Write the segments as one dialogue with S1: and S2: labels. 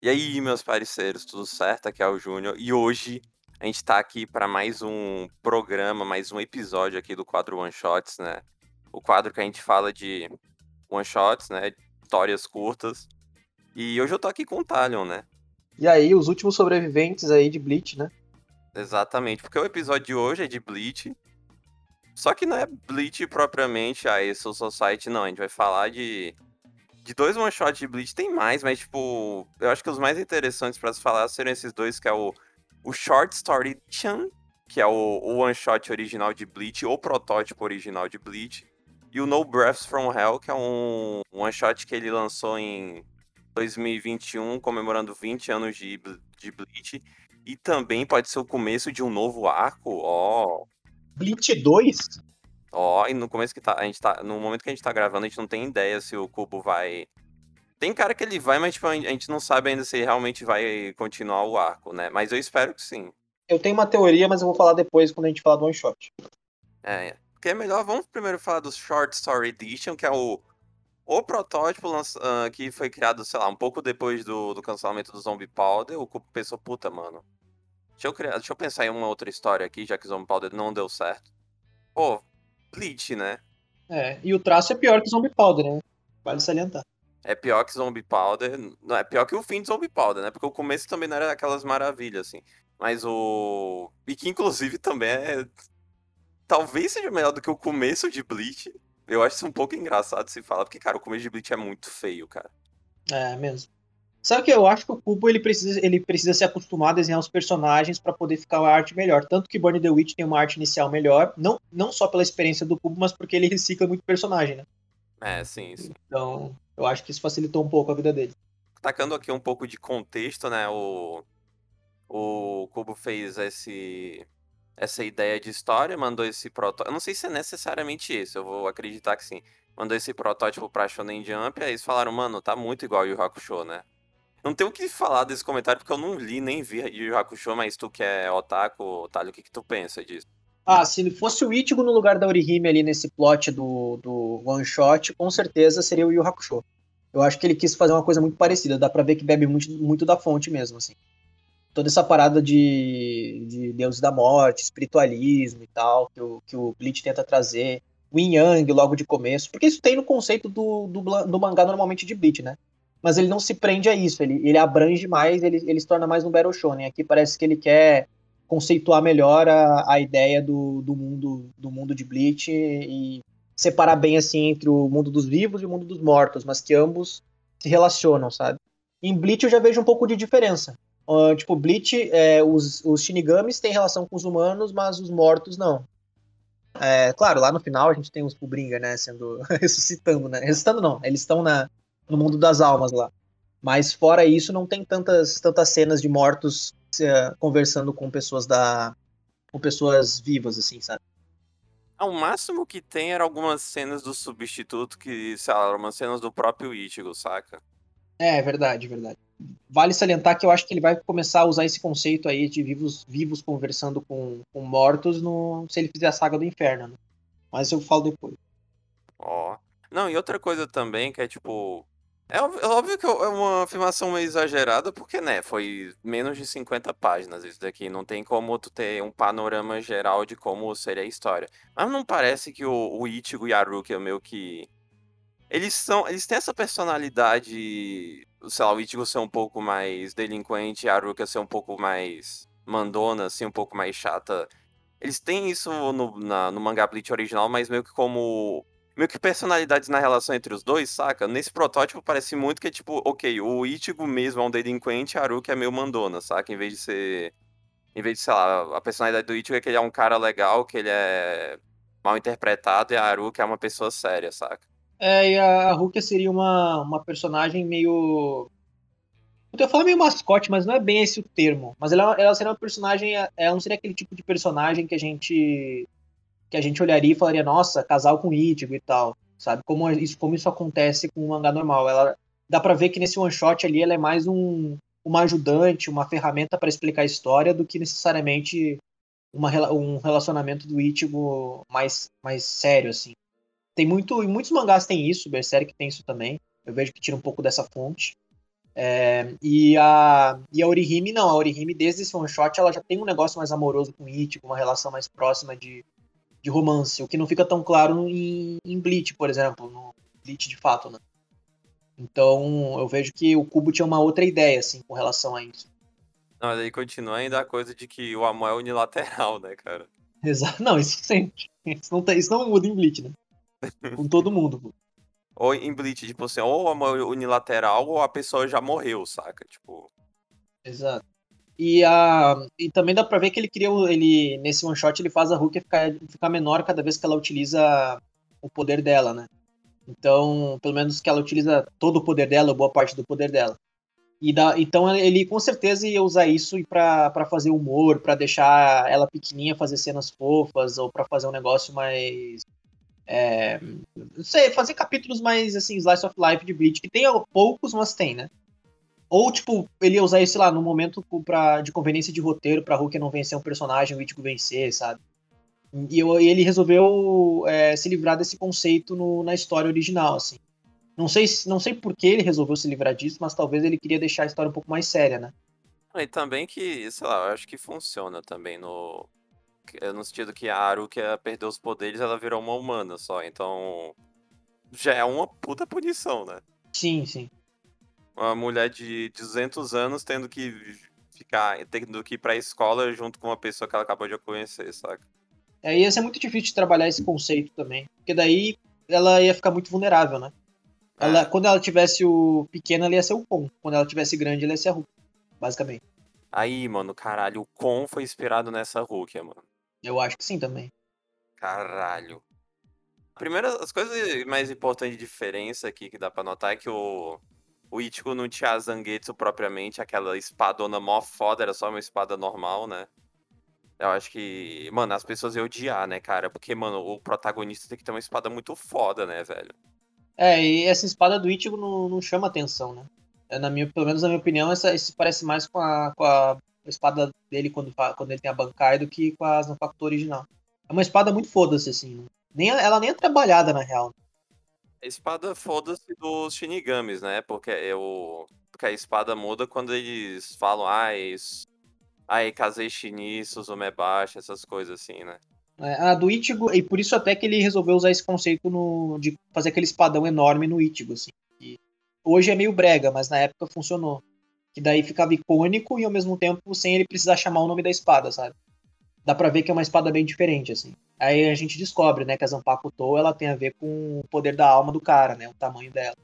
S1: E aí, meus parceiros, tudo certo? Aqui é o Júnior. E hoje a gente tá aqui para mais um programa, mais um episódio aqui do quadro One Shots, né? O quadro que a gente fala de One Shots, né? Histórias curtas. E hoje eu tô aqui com o Talion, né?
S2: E aí, os últimos sobreviventes aí de Bleach, né?
S1: Exatamente, porque o episódio de hoje é de Bleach. Só que não é Bleach propriamente, a Soul Society, não. A gente vai falar de de dois one shots de Bleach tem mais, mas tipo, eu acho que os mais interessantes para se falar seriam esses dois, que é o, o Short Story Chan, que é o, o one shot original de Bleach, o protótipo original de Bleach, e o No Breaths from Hell, que é um one shot que ele lançou em 2021, comemorando 20 anos de, de Bleach, e também pode ser o começo de um novo arco, ó.
S2: Bleach 2?
S1: Ó, e no começo que tá, a gente tá, no momento que a gente tá gravando, a gente não tem ideia se o Cubo vai tem cara que ele vai, mas tipo, a gente não sabe ainda se realmente vai continuar o arco, né? Mas eu espero que sim.
S2: Eu tenho uma teoria, mas eu vou falar depois quando a gente falar do one shot.
S1: É, porque é melhor, vamos primeiro falar do Short Story Edition, que é o, o protótipo uh, que foi criado, sei lá, um pouco depois do, do cancelamento do Zombie Powder. O Cubo pensou, puta, mano. Deixa eu, criar, deixa eu pensar em uma outra história aqui, já que o Zombie Powder não deu certo. Pô, Bleach, né?
S2: É, e o traço é pior que o Zombie Powder, né? Vale salientar.
S1: É pior que Zombie Powder. Não, é pior que o fim de Zombie Powder, né? Porque o começo também não era aquelas maravilhas, assim. Mas o. E que inclusive também é. Talvez seja melhor do que o começo de Bleach. Eu acho isso um pouco engraçado se falar, porque, cara, o começo de Bleach é muito feio, cara.
S2: É, mesmo. Sabe que eu acho que o Cubo ele precisa, ele precisa se acostumar a desenhar os personagens para poder ficar a arte melhor. Tanto que Burn the Witch tem uma arte inicial melhor, não, não só pela experiência do Cubo, mas porque ele recicla muito personagem, né?
S1: É, sim, sim.
S2: Então, eu acho que isso facilitou um pouco a vida dele.
S1: Tacando aqui um pouco de contexto, né? O, o Cubo fez esse, essa ideia de história, mandou esse protótipo. Eu não sei se é necessariamente isso, eu vou acreditar que sim. Mandou esse protótipo pra Shonen Jump, aí eles falaram, mano, tá muito igual o Yu Hakusho, né? Não tenho o que falar desse comentário, porque eu não li nem vi Yu Hakusho, mas tu que é otaku, Otário, o que, que tu pensa disso?
S2: Ah, se fosse o Ichigo no lugar da Orihime ali nesse plot do, do one shot, com certeza seria o Yu Hakusho. Eu acho que ele quis fazer uma coisa muito parecida, dá pra ver que bebe muito, muito da fonte mesmo, assim. Toda essa parada de, de deuses da morte, espiritualismo e tal, que o, que o Bleach tenta trazer, o Yin Yang logo de começo, porque isso tem no conceito do, do, do mangá normalmente de Bleach, né? Mas ele não se prende a isso, ele, ele abrange mais, ele, ele se torna mais um Battle Shonen. Aqui parece que ele quer conceituar melhor a, a ideia do, do mundo do mundo de Bleach e separar bem assim entre o mundo dos vivos e o mundo dos mortos, mas que ambos se relacionam, sabe? Em Bleach eu já vejo um pouco de diferença. Uh, tipo, Bleach, é, os, os Shinigamis têm relação com os humanos, mas os mortos não. É, claro, lá no final a gente tem os Fullbringer, né, sendo ressuscitando, né? Ressuscitando não, eles estão na, no mundo das almas lá. Mas fora isso, não tem tantas, tantas cenas de mortos uh, conversando com pessoas da. com pessoas vivas, assim, sabe?
S1: Ah, o máximo que tem era algumas cenas do substituto que, sei lá, umas cenas do próprio Ichigo, saca?
S2: É, verdade, verdade. Vale salientar que eu acho que ele vai começar a usar esse conceito aí de vivos, vivos conversando com, com mortos no, se ele fizer a saga do inferno, né? Mas eu falo depois.
S1: Ó. Oh. Não, e outra coisa também que é tipo. É óbvio, é óbvio que é uma afirmação meio exagerada, porque, né, foi menos de 50 páginas isso daqui. Não tem como tu ter um panorama geral de como seria a história. Mas não parece que o, o Ichigo e a Ruki é meio que. Eles são. Eles têm essa personalidade. Sei lá, o Ichigo ser um pouco mais delinquente e a Ruka ser um pouco mais mandona, assim, um pouco mais chata. Eles têm isso no, na, no mangá Bleach original, mas meio que como meio que personalidades na relação entre os dois, saca? Nesse protótipo parece muito que é tipo, ok, o Ichigo mesmo é um delinquente e a Haruki é meio mandona, saca? Em vez de ser. Em vez de, sei lá, a personalidade do Ichigo é que ele é um cara legal, que ele é mal interpretado, e a Haruki é uma pessoa séria, saca?
S2: É, e a Haruki seria uma, uma personagem meio. Eu falar meio mascote, mas não é bem esse o termo. Mas ela, ela seria uma personagem. Ela não seria aquele tipo de personagem que a gente que a gente olharia e falaria, nossa, casal com Ichigo e tal, sabe? Como isso, como isso acontece com um mangá normal. Ela dá para ver que nesse one shot ali ela é mais um uma ajudante, uma ferramenta para explicar a história do que necessariamente uma, um relacionamento do Ichigo mais mais sério assim. Tem muito, e muitos mangás tem isso, Berserk tem isso também. Eu vejo que tira um pouco dessa fonte. É, e, a, e a Orihime não, a Orihime desde esse one shot ela já tem um negócio mais amoroso com o Ichigo, uma relação mais próxima de, de romance, o que não fica tão claro em, em Bleach, por exemplo, no Bleach de fato, né? Então eu vejo que o Kubo tinha uma outra ideia, assim, com relação a isso.
S1: Não, mas aí continua ainda a coisa de que o amor é unilateral, né, cara?
S2: Exato. Não, isso sempre. Isso não, tá, isso não muda em Bleach, né? Com todo mundo.
S1: Ou em Bleach, tipo assim, ou amor unilateral ou a pessoa já morreu, saca? Tipo.
S2: Exato. E, a, e também dá pra ver que ele cria. Ele, nesse one shot, ele faz a Hulk ficar, ficar menor cada vez que ela utiliza o poder dela, né? Então, pelo menos que ela utiliza todo o poder dela, boa parte do poder dela. E dá, então ele com certeza ia usar isso para fazer humor, para deixar ela pequenininha, fazer cenas fofas, ou para fazer um negócio mais. É, não sei, fazer capítulos mais assim, slice of life de Bleach, que tem poucos, mas tem, né? Ou, tipo, ele ia usar isso, sei lá, no momento pra, de conveniência de roteiro pra Hulk não vencer um personagem, o Ichigo vencer, sabe? E, e ele resolveu é, se livrar desse conceito no, na história original, assim. Não sei, não sei por que ele resolveu se livrar disso, mas talvez ele queria deixar a história um pouco mais séria, né?
S1: E também que, sei lá, eu acho que funciona também no. No sentido que a Haruki perdeu os poderes, ela virou uma humana só. Então. Já é uma puta punição, né?
S2: Sim, sim.
S1: Uma mulher de 200 anos tendo que ficar. tendo que ir pra escola junto com uma pessoa que ela acabou de conhecer, saca?
S2: É, ia ser muito difícil de trabalhar esse conceito também. Porque daí ela ia ficar muito vulnerável, né? Ela, quando ela tivesse o pequeno, ela ia ser o Kon. Quando ela tivesse grande, ela ia ser a Hulk. Basicamente.
S1: Aí, mano, caralho, o Kon foi inspirado nessa Hulk, mano.
S2: Eu acho que sim também.
S1: Caralho. Primeiro, as coisas mais importantes de diferença aqui que dá pra notar é que o, o Ichigo não tinha a Zangetsu propriamente, aquela espadona mó foda, era só uma espada normal, né? Eu acho que, mano, as pessoas iam odiar, né, cara? Porque, mano, o protagonista tem que ter uma espada muito foda, né, velho?
S2: É, e essa espada do Ichigo não, não chama atenção, né? É, na minha, pelo menos na minha opinião, essa, isso parece mais com a, com a espada dele quando, quando ele tem a Bankai do que com a Zanpakuto original. É uma espada muito foda-se, assim. Né? Nem, ela nem é trabalhada, na real.
S1: A espada foda-se dos Shinigamis, né? Porque, eu, porque a espada muda quando eles falam, ah, isso, ai, casei Shini, Suzumebashi, essas coisas assim, né?
S2: É, a do Ichigo, e por isso até que ele resolveu usar esse conceito no, de fazer aquele espadão enorme no Ichigo, assim. E hoje é meio brega, mas na época funcionou. Que daí ficava icônico e ao mesmo tempo sem ele precisar chamar o nome da espada, sabe? Dá pra ver que é uma espada bem diferente, assim. Aí a gente descobre, né, que a Zanpaku To, ela tem a ver com o poder da alma do cara, né, o tamanho dela.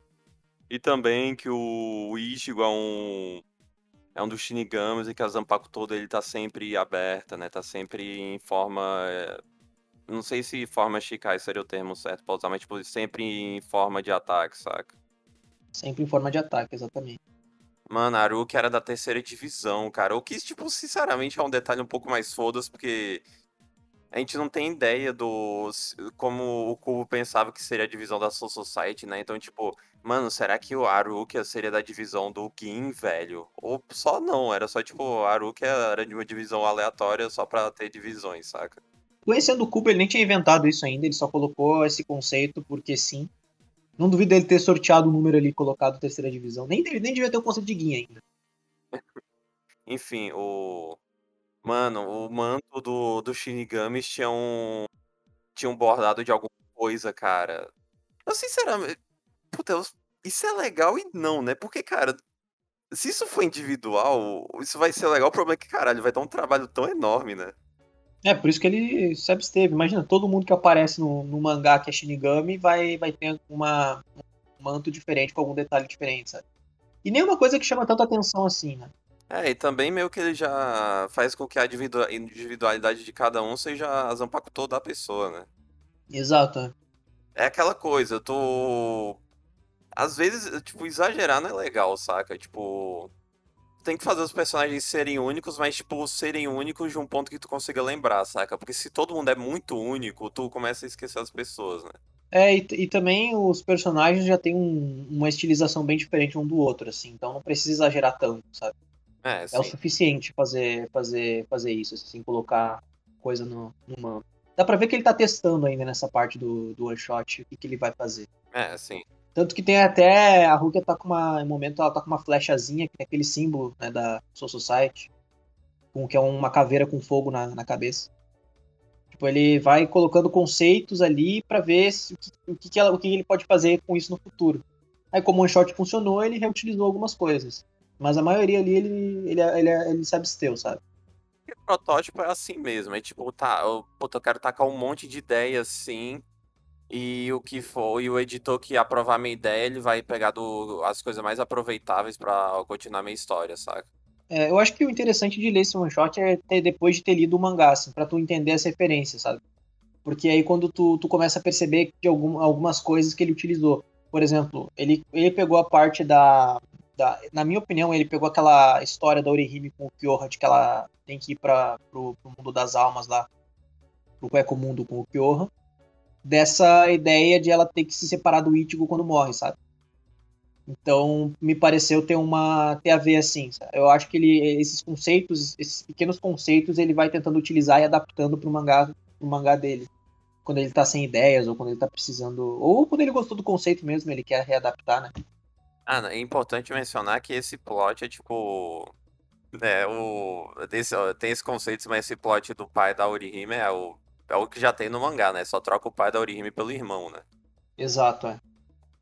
S1: E também que o Ichigo é um é um dos Shinigamis e que a Zanpaku toda ele tá sempre aberta, né? Tá sempre em forma. Eh, não sei se forma Shikai seria o termo certo pra usar, mas tipo, sempre em forma de ataque, saca?
S2: Sempre em forma de ataque, exatamente.
S1: Mano, Aruki era da terceira divisão, cara. O que, tipo, sinceramente é um detalhe um pouco mais foda porque a gente não tem ideia do como o Cubo pensava que seria a divisão da Soul Society, né? Então, tipo, mano, será que o Arukia seria da divisão do Gin, velho? Ou só não, era só tipo, o Arukia era de uma divisão aleatória só pra ter divisões, saca?
S2: Conhecendo o Cubo, ele nem tinha inventado isso ainda, ele só colocou esse conceito porque sim. Não duvido ele ter sorteado o número ali colocado terceira divisão. Nem, nem devia ter o conceito de Gin ainda.
S1: Enfim, o Mano, o manto do, do tinha um. Tinha um bordado de alguma coisa, cara. Eu sinceramente. Puta, isso é legal e não, né? Porque, cara, se isso for individual, isso vai ser legal. O problema é que, caralho, vai dar um trabalho tão enorme, né?
S2: É, por isso que ele se absteve. Imagina, todo mundo que aparece no, no mangá que é Shinigami vai, vai ter uma, um manto diferente, com algum detalhe diferente, sabe? E nenhuma coisa que chama tanta atenção assim, né?
S1: É, e também meio que ele já faz com que a individualidade de cada um seja a Zanpakuto da pessoa, né?
S2: Exato. É.
S1: é aquela coisa, tu. Às vezes, tipo, exagerar não é legal, saca? Tipo. Tem que fazer os personagens serem únicos, mas, tipo, serem únicos de um ponto que tu consiga lembrar, saca? Porque se todo mundo é muito único, tu começa a esquecer as pessoas, né?
S2: É, e, e também os personagens já têm um, uma estilização bem diferente um do outro, assim, então não precisa exagerar tanto, sabe?
S1: É,
S2: é o suficiente fazer, fazer, fazer isso, assim, colocar coisa no, manto. Dá pra ver que ele tá testando ainda nessa parte do, do one shot o que, que ele vai fazer.
S1: É, sim.
S2: Tanto que tem até. A Rukia tá com uma. Em momento ela tá com uma flechazinha, que é aquele símbolo né, da Soul Society. Com, que é uma caveira com fogo na, na cabeça. Tipo, ele vai colocando conceitos ali para ver se, o, que, que ela, o que ele pode fazer com isso no futuro. Aí, como o one shot funcionou, ele reutilizou algumas coisas. Mas a maioria ali ele, ele, ele, ele se absteu, sabe?
S1: O protótipo é assim mesmo. É tipo, tá, eu, eu quero tacar um monte de ideias assim. E o que for, e o editor que aprovar minha ideia, ele vai pegar do, as coisas mais aproveitáveis para continuar minha história, saca?
S2: É, eu acho que o interessante de ler esse one shot é ter, depois de ter lido o mangá, assim, pra tu entender as referências, sabe? Porque aí quando tu, tu começa a perceber de algum, algumas coisas que ele utilizou. Por exemplo, ele, ele pegou a parte da, da. Na minha opinião, ele pegou aquela história da Orihime com o Kyoha, de que ela tem que ir para pro, pro mundo das almas lá, pro Eco Mundo com o Kyoha. Dessa ideia de ela ter que se separar do Ichigo quando morre, sabe? Então, me pareceu ter uma ter a ver assim. Sabe? Eu acho que ele esses conceitos, esses pequenos conceitos, ele vai tentando utilizar e adaptando pro mangá, pro mangá dele. Quando ele tá sem ideias ou quando ele tá precisando, ou quando ele gostou do conceito mesmo, ele quer readaptar, né?
S1: Ah, é importante mencionar que esse plot é tipo é, o, tem esse conceito, mas esse plot do pai da Orihime é o, é o que já tem no mangá, né? Só troca o pai da Orihime pelo irmão, né?
S2: Exato, é.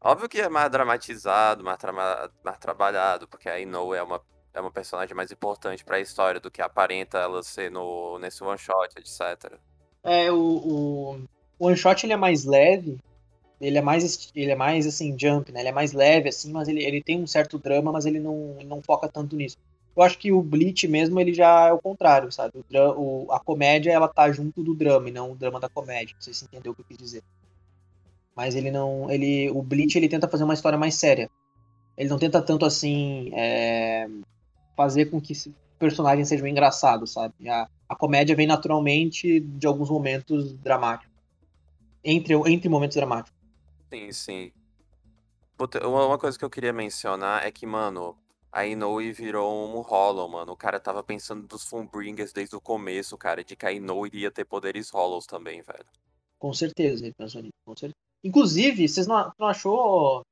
S1: Óbvio que é mais dramatizado, mais, tra mais trabalhado, porque a Inoue é uma, é uma personagem mais importante para a história do que aparenta ela ser no, nesse one shot, etc.
S2: É, o, o, o one shot ele é mais leve, ele é mais, ele é mais assim, jump, né? Ele é mais leve, assim, mas ele, ele tem um certo drama, mas ele não, não foca tanto nisso. Eu acho que o Bleach mesmo, ele já é o contrário, sabe? O, o, a comédia, ela tá junto do drama, e não o drama da comédia. Não sei se entendeu o que eu quis dizer. Mas ele não. ele O Bleach ele tenta fazer uma história mais séria. Ele não tenta tanto assim. É, fazer com que esse personagem seja um engraçado, sabe? A, a comédia vem naturalmente de alguns momentos dramáticos. Entre, entre momentos dramáticos.
S1: Sim, sim. Puta, uma coisa que eu queria mencionar é que, mano, a Inoue virou um Hollow, mano. O cara tava pensando dos Fullbringers desde o começo, cara, de que a Inoue iria ter poderes Hollows também, velho.
S2: Com certeza, ele pensou nisso, com certeza. Inclusive, vocês não, não achou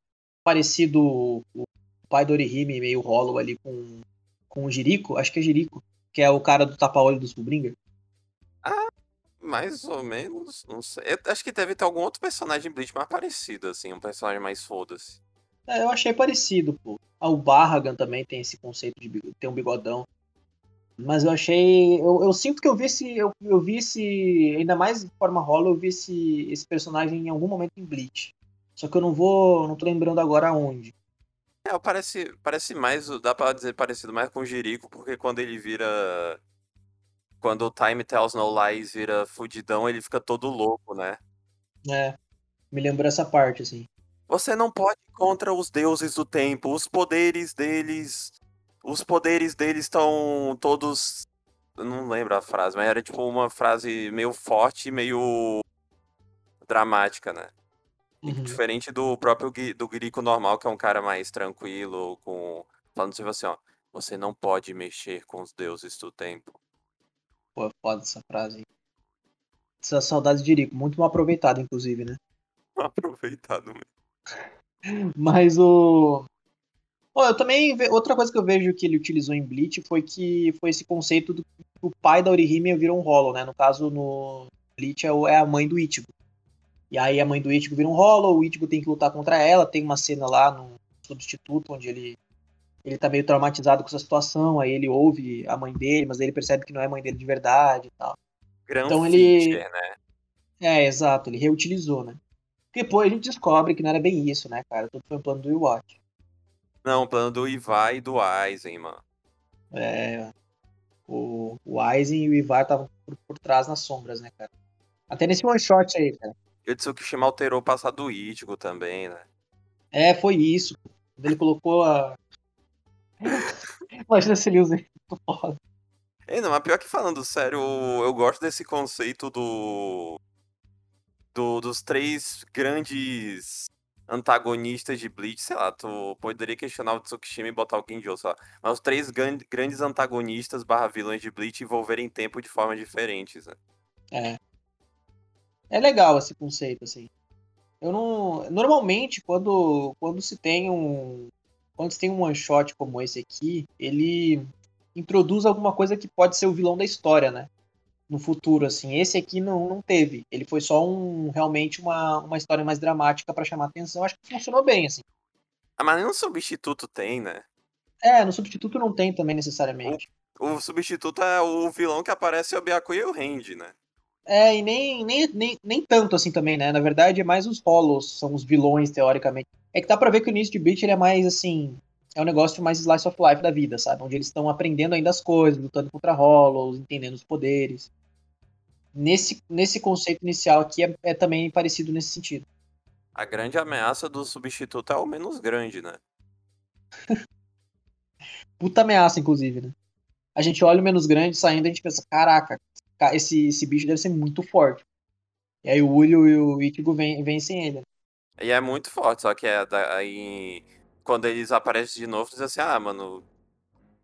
S2: parecido o pai do Orihime meio Hollow ali com, com o Jirico? Acho que é Jirico, que é o cara do tapa-olho dos Fullbringer.
S1: Ah, mais ou menos, não sei. Eu acho que deve ter algum outro personagem Bleach mais parecido, assim, um personagem mais foda-se.
S2: É, eu achei parecido, pô. Ah, o Barragan também tem esse conceito de ter um bigodão. Mas eu achei. Eu, eu sinto que eu vi esse. Eu, eu vi esse. Ainda mais de forma rola, eu vi esse, esse personagem em algum momento em Bleach. Só que eu não vou. não tô lembrando agora aonde.
S1: É, parece, parece mais. Dá pra dizer parecido mais com o Jerico, porque quando ele vira. Quando o Time Tells No Lies vira fudidão, ele fica todo louco, né?
S2: É. Me lembrou essa parte, assim.
S1: Você não pode ir contra os deuses do tempo. Os poderes deles os poderes deles estão todos. Eu não lembro a frase, mas era tipo uma frase meio forte, meio dramática, né? Uhum. Diferente do próprio do Grico normal, que é um cara mais tranquilo, com. Falando assim, assim, ó. Você não pode mexer com os deuses do tempo.
S2: Pô, é foda essa frase. Essa saudade de Rico, muito mal aproveitado, inclusive, né?
S1: Mal aproveitado mesmo.
S2: Mas o. Pô, eu também. Outra coisa que eu vejo que ele utilizou em Bleach foi que foi esse conceito do que o pai da Orihime virou um Hollow, né? No caso, no Bleach é, é a mãe do Ichigo. E aí a mãe do Ichigo vira um Hollow, o Ichigo tem que lutar contra ela. Tem uma cena lá no Substituto onde ele ele tá meio traumatizado com essa situação, aí ele ouve a mãe dele, mas ele percebe que não é a mãe dele de verdade e tal.
S1: Grão então ele. né?
S2: É, exato, ele reutilizou, né? Depois a gente descobre que não era bem isso, né, cara? Tudo foi um plano do Iwatch.
S1: Não, o plano do Ivar e do Aizen, mano.
S2: É. O, o Aizen e o Ivar estavam por, por, trás nas sombras, né, cara? Até nesse one shot aí, cara.
S1: E o Tsukishima alterou o passado do Ichigo também, né?
S2: É, foi isso. Ele colocou a. Imagina se ele usa foda.
S1: É, não, mas pior que falando sério, eu gosto desse conceito do. Do dos três grandes antagonistas de Bleach, sei lá, tu poderia questionar o Tsukishima e botar alguém de outro, sei lá. Mas os três grandes antagonistas barra vilões de Bleach envolverem tempo de formas diferentes, né?
S2: É. É legal esse conceito, assim. Eu não. Normalmente, quando, quando se tem um. Quando se tem um one shot como esse aqui, ele introduz alguma coisa que pode ser o vilão da história, né? No futuro, assim. Esse aqui não, não teve. Ele foi só um realmente uma, uma história mais dramática para chamar atenção. Acho que funcionou bem, assim.
S1: Ah, mas nenhum substituto tem, né?
S2: É, no substituto não tem também necessariamente.
S1: O, o substituto é o vilão que aparece é o Byakuya e o Randy, né?
S2: É, e nem, nem, nem, nem tanto assim também, né? Na verdade, é mais os Hollows, são os vilões, teoricamente. É que dá pra ver que o início de Bleach ele é mais assim. É um negócio mais slice of life da vida, sabe? Onde eles estão aprendendo ainda as coisas, lutando contra Hollows, entendendo os poderes. Nesse, nesse conceito inicial aqui é, é também parecido nesse sentido.
S1: A grande ameaça do substituto é o menos grande, né?
S2: Puta ameaça, inclusive, né? A gente olha o menos grande saindo e a gente pensa, caraca, esse, esse bicho deve ser muito forte. E aí o Ulio e o Ichigo vencem ele.
S1: E é muito forte, só que é aí quando eles aparecem de novo, diz assim, ah, mano.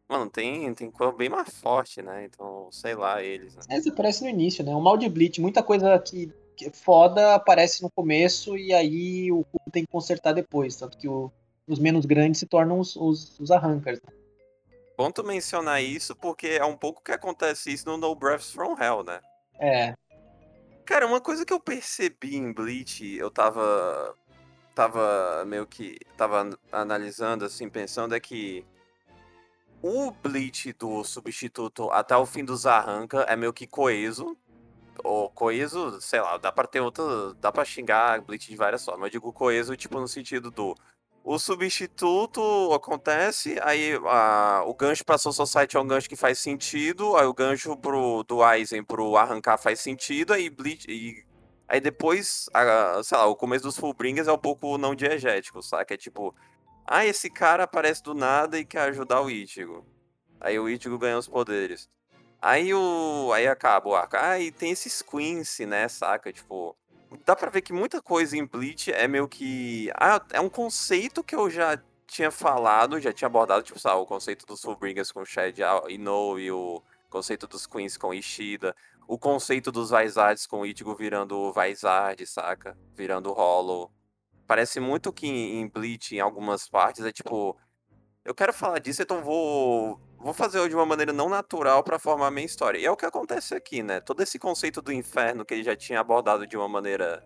S1: Mano, tem, tem coisa bem mais forte, né? Então, sei lá, eles. Né?
S2: É, isso aparece no início, né? O mal de Bleach, muita coisa que, que foda aparece no começo e aí o cu tem que consertar depois. Tanto que o, os menos grandes se tornam os, os, os arrancars. Né?
S1: Bom tu mencionar isso, porque é um pouco que acontece isso no No Breaths From Hell, né?
S2: É.
S1: Cara, uma coisa que eu percebi em Bleach, eu tava. Tava meio que. Tava analisando, assim, pensando, é que. O Bleach do substituto até o fim dos arranca é meio que coeso. Ou coeso, sei lá, dá pra ter outra. Dá pra xingar Bleach de várias formas. Eu digo coeso, tipo, no sentido do o substituto acontece, aí a, o gancho para Soul Society é um gancho que faz sentido, aí o gancho pro, do Aizen pro arrancar faz sentido, aí Bleach, e, aí depois, a, sei lá, o começo dos Fullbringers é um pouco não diegético, sabe? É tipo, ah, esse cara aparece do nada e quer ajudar o Ichigo. Aí o Ichigo ganha os poderes. Aí o. Aí acaba o arco. Ah, e tem esses Quincy, né, saca? Tipo dá pra ver que muita coisa em Bleach é meio que. Ah, é um conceito que eu já tinha falado, já tinha abordado, tipo, sabe, o conceito dos Fullbringers com Shed Ino e o conceito dos Queens com Ishida, o conceito dos Vaisards com Ichigo virando Vaisard, saca? Virando Hollow. Parece muito que em Bleach, em algumas partes, é tipo. Eu quero falar disso, então vou vou fazer de uma maneira não natural para formar minha história. E é o que acontece aqui, né? Todo esse conceito do inferno que ele já tinha abordado de uma maneira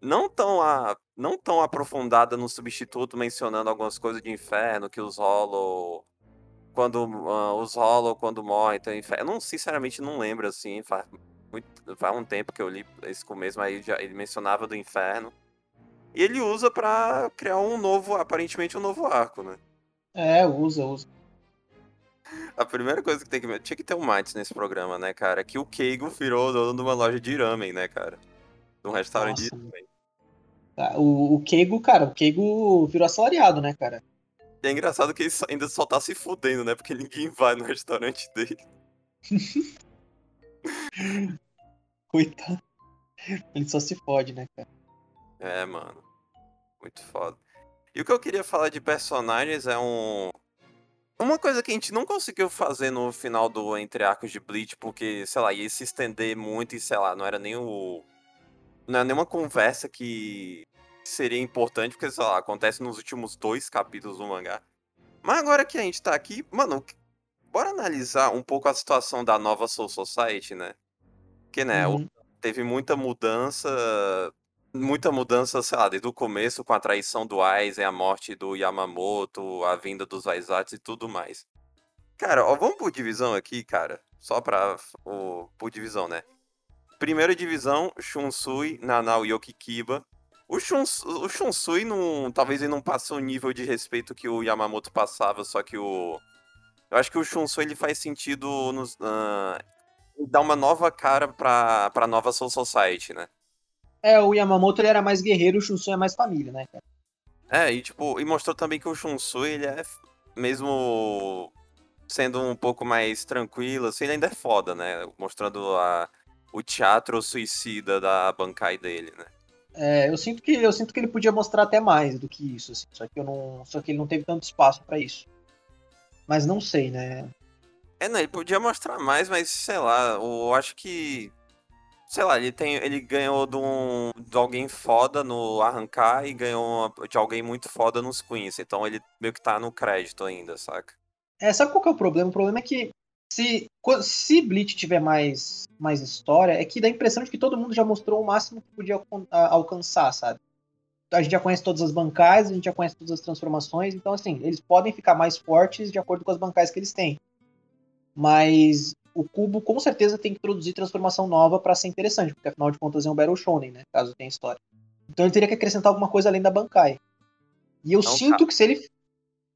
S1: não tão, a, não tão aprofundada no substituto, mencionando algumas coisas de inferno, que os Hollow. Quando uh, os Hollow, quando morrem, então inferno. Eu não, sinceramente não lembro assim, faz, muito, faz um tempo que eu li esse começo, mas ele, já, ele mencionava do inferno. E ele usa para criar um novo, aparentemente um novo arco, né?
S2: É, usa, usa.
S1: A primeira coisa que tem que. Tinha que ter um Mites nesse programa, né, cara? Que o Keigo virou dono de uma loja de ramen, né, cara? De um restaurante Nossa, de ramen.
S2: Tá, o, o Keigo, cara, o Keigo virou assalariado, né, cara?
S1: E é engraçado que ele ainda só tá se fudendo, né? Porque ninguém vai no restaurante dele.
S2: Coitado. Ele só se fode, né, cara?
S1: É, mano. Muito foda. E o que eu queria falar de personagens é um. Uma coisa que a gente não conseguiu fazer no final do Entre Arcos de Bleach, porque, sei lá, ia se estender muito e, sei lá, não era nem o. Não era nenhuma conversa que seria importante, porque, sei lá, acontece nos últimos dois capítulos do mangá. Mas agora que a gente tá aqui, mano, bora analisar um pouco a situação da nova Soul Society, né? Que, né, uhum. teve muita mudança muita mudança, sei lá, desde o começo com a traição do Aizen, a morte do Yamamoto, a vinda dos Aizats e tudo mais. Cara, ó, vamos por divisão aqui, cara. Só pra. O, por divisão, né? Primeira divisão, Shunsui, Nanao e Okikiba. O, Shuns, o Shunsui não. Talvez ele não passou o nível de respeito que o Yamamoto passava, só que o. Eu acho que o Shunsui ele faz sentido nos, uh, dar uma nova cara pra, pra nova Soul Society, né?
S2: É, o Yamamoto ele era mais guerreiro, o Shunsui é mais família, né, cara?
S1: É, e tipo, e mostrou também que o Shunsui, ele é mesmo sendo um pouco mais tranquilo, assim, ele ainda é foda, né? Mostrando a, o teatro suicida da Bankai dele, né?
S2: É, eu sinto que eu sinto que ele podia mostrar até mais do que isso, assim, só que eu não, só que ele não teve tanto espaço para isso. Mas não sei, né?
S1: É, não, ele podia mostrar mais, mas sei lá, eu acho que sei lá, ele tem. Ele ganhou de, um, de alguém foda no arrancar e ganhou de alguém muito foda nos Queens. Então ele meio que tá no crédito ainda, saca?
S2: É, sabe qual que é o problema? O problema é que se, se Bleach tiver mais, mais história, é que dá a impressão de que todo mundo já mostrou o máximo que podia alcançar, sabe? A gente já conhece todas as bancais, a gente já conhece todas as transformações, então assim, eles podem ficar mais fortes de acordo com as bancais que eles têm. Mas o Cubo com certeza tem que produzir transformação nova para ser interessante, porque afinal de contas é um Battle Shonen, né? Caso tenha história. Então ele teria que acrescentar alguma coisa além da Bankai. E eu Não, sinto cara. que se ele.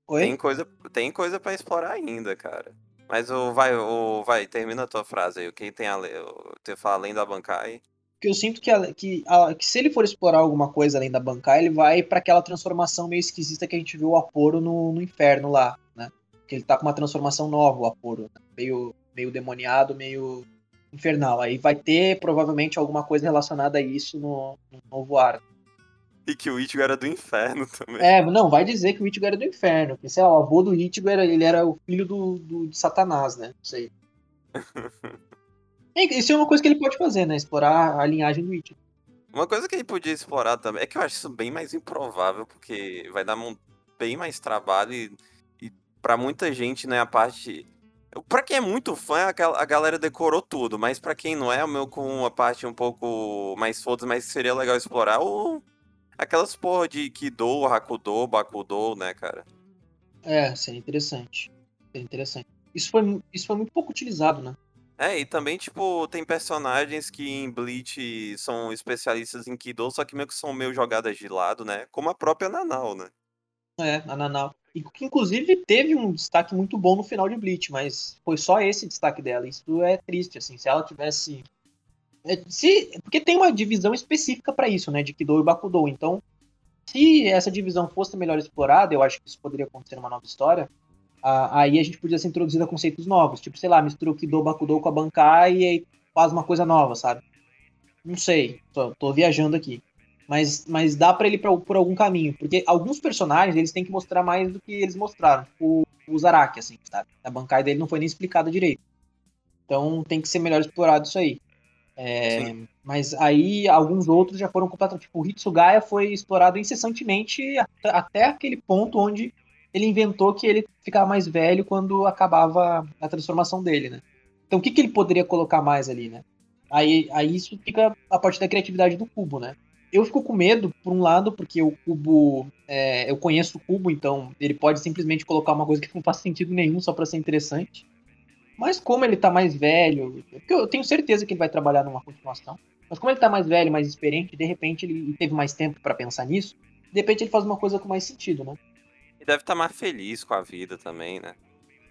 S1: Oi? Tem coisa, tem coisa para explorar ainda, cara. Mas o vai, o vai, termina a tua frase aí. Quem tem a você fala além da Bankai?
S2: Porque eu sinto que, a, que, a, que, se ele for explorar alguma coisa além da Bankai, ele vai para aquela transformação meio esquisita que a gente viu o Aporo no, no inferno lá, né? Que ele tá com uma transformação nova, o Aporo, né? meio meio demoniado, meio infernal. Aí vai ter provavelmente alguma coisa relacionada a isso no, no novo arco.
S1: E que o Ichigo era do inferno também.
S2: É, não, vai dizer que o Ichigo era do inferno. Porque, sei lá, o avô do Ichigo era, ele era o filho do, do de Satanás, né? Não sei. isso é uma coisa que ele pode fazer, né? Explorar a linhagem do Ichigo.
S1: Uma coisa que ele podia explorar também é que eu acho isso bem mais improvável, porque vai dar bem mais trabalho e, e para muita gente, né, a parte Pra quem é muito fã, a galera decorou tudo, mas pra quem não é, o meu com uma parte um pouco mais foda, mas seria legal explorar o... aquelas porra de Kido, Hakudo, Bakudo, né, cara?
S2: É, seria interessante. Seria interessante. Isso foi, isso foi muito pouco utilizado, né?
S1: É, e também, tipo, tem personagens que em Bleach são especialistas em Kido, só que meio que são meio jogadas de lado, né? Como a própria Nanau, né?
S2: É, a Nanau. E que inclusive teve um destaque muito bom no final de Bleach, mas foi só esse destaque dela. Isso é triste, assim. Se ela tivesse. É, se, porque tem uma divisão específica para isso, né? De Kido e Bakudou. Então, se essa divisão fosse melhor explorada, eu acho que isso poderia acontecer numa nova história. aí a gente podia ser introduzido a conceitos novos. Tipo, sei lá, mistura o Kido Bakudou com a Bankai e aí faz uma coisa nova, sabe? Não sei. Tô, tô viajando aqui mas, mas dá para ele pra, por algum caminho, porque alguns personagens eles têm que mostrar mais do que eles mostraram, tipo o Zaraki, assim, sabe? A bancada dele não foi nem explicada direito. Então tem que ser melhor explorado isso aí. É, mas aí alguns outros já foram completamente. Tipo, o Hitsugaya foi explorado incessantemente até, aquele ponto onde ele inventou que ele ficava mais velho quando acabava a transformação dele, né? Então o que, que ele poderia colocar mais ali, né? Aí, aí isso fica a partir da criatividade do cubo, né? Eu fico com medo, por um lado, porque o cubo. É, eu conheço o cubo, então ele pode simplesmente colocar uma coisa que não faz sentido nenhum só para ser interessante. Mas como ele tá mais velho, porque eu tenho certeza que ele vai trabalhar numa continuação. Mas como ele tá mais velho, mais experiente, de repente ele teve mais tempo para pensar nisso, de repente ele faz uma coisa com mais sentido, né?
S1: E deve estar tá mais feliz com a vida também, né?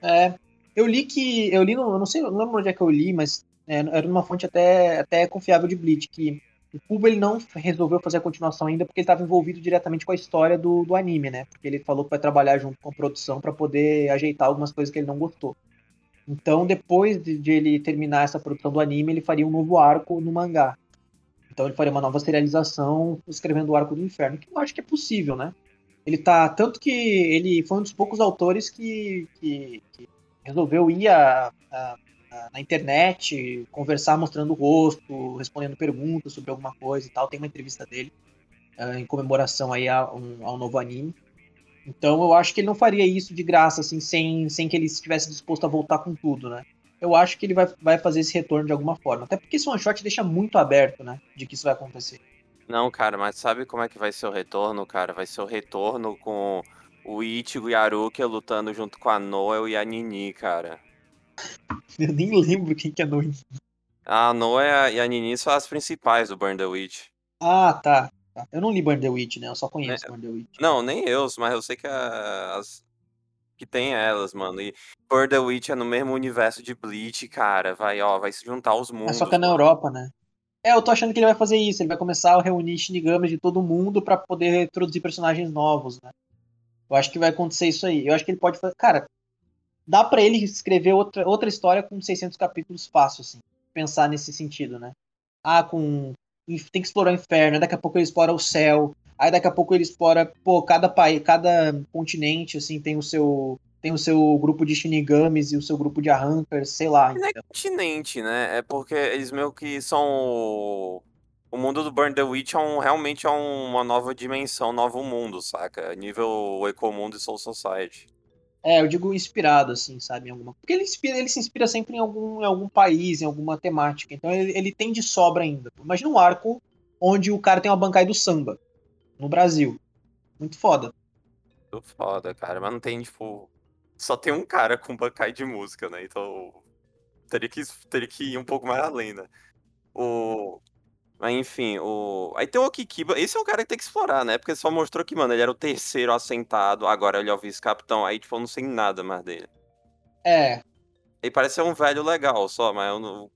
S2: É. Eu li que. Eu li, eu não sei, não lembro onde é que eu li, mas é, era numa fonte até, até confiável de Bleach, que o Kubo ele não resolveu fazer a continuação ainda porque ele estava envolvido diretamente com a história do, do anime, né? Porque ele falou que vai trabalhar junto com a produção para poder ajeitar algumas coisas que ele não gostou. Então, depois de, de, ele terminar essa produção do anime, ele faria um novo arco no mangá. Então, ele faria uma nova serialização escrevendo o arco do inferno, que eu acho que é possível, né? Ele tá. Tanto que ele foi um dos poucos autores que, que, que resolveu ir a, a na internet, conversar mostrando o rosto, respondendo perguntas sobre alguma coisa e tal. Tem uma entrevista dele uh, em comemoração aí a um, ao novo anime. Então eu acho que ele não faria isso de graça, assim, sem, sem que ele estivesse disposto a voltar com tudo, né? Eu acho que ele vai, vai fazer esse retorno de alguma forma. Até porque esse one shot deixa muito aberto, né? De que isso vai acontecer.
S1: Não, cara, mas sabe como é que vai ser o retorno, cara? Vai ser o retorno com o Ichigo e a Aruka lutando junto com a Noel e a Nini, cara.
S2: Eu nem lembro quem que é Noe.
S1: A Noé e a Nini são as principais do Burn the Witch.
S2: Ah, tá. tá. Eu não li Burn the Witch, né? Eu só conheço é, Burn the Witch.
S1: Não, nem eu, mas eu sei que as. Que tem elas, mano. E Burn the Witch é no mesmo universo de Bleach, cara. Vai, ó, vai se juntar os mundos.
S2: É só que é na Europa, né? É, eu tô achando que ele vai fazer isso. Ele vai começar a reunir Shinigamis de todo mundo para poder introduzir personagens novos, né? Eu acho que vai acontecer isso aí. Eu acho que ele pode fazer. Cara, dá para ele escrever outra, outra história com 600 capítulos fácil, assim. Pensar nesse sentido, né? Ah, com. Tem que explorar o inferno, daqui a pouco ele explora o céu, aí daqui a pouco ele explora, pô, cada país, cada continente, assim, tem o seu tem o seu grupo de Shinigamis e o seu grupo de Arrancers, sei lá.
S1: Não é continente, né? É porque eles meio que são. O mundo do Burn the Witch é um, realmente é uma nova dimensão, um novo mundo, saca? Nível Ecomundo e Soul Society.
S2: É, eu digo inspirado, assim, sabe? Em alguma... Porque ele, inspira, ele se inspira sempre em algum, em algum país, em alguma temática. Então ele, ele tem de sobra ainda. Imagina um arco onde o cara tem uma bancada do samba. No Brasil. Muito foda.
S1: Muito foda, cara. Mas não tem, tipo. Só tem um cara com bancai de música, né? Então. Teria que, teria que ir um pouco mais além, né? O. Mas enfim, o. Aí tem o Kikiba. Esse é o cara que tem que explorar, né? Porque só mostrou que, mano, ele era o terceiro assentado, agora ele é o vice-capitão. Aí, tipo, eu não sei nada mais dele.
S2: É.
S1: Ele parece ser um velho legal só, mas eu não.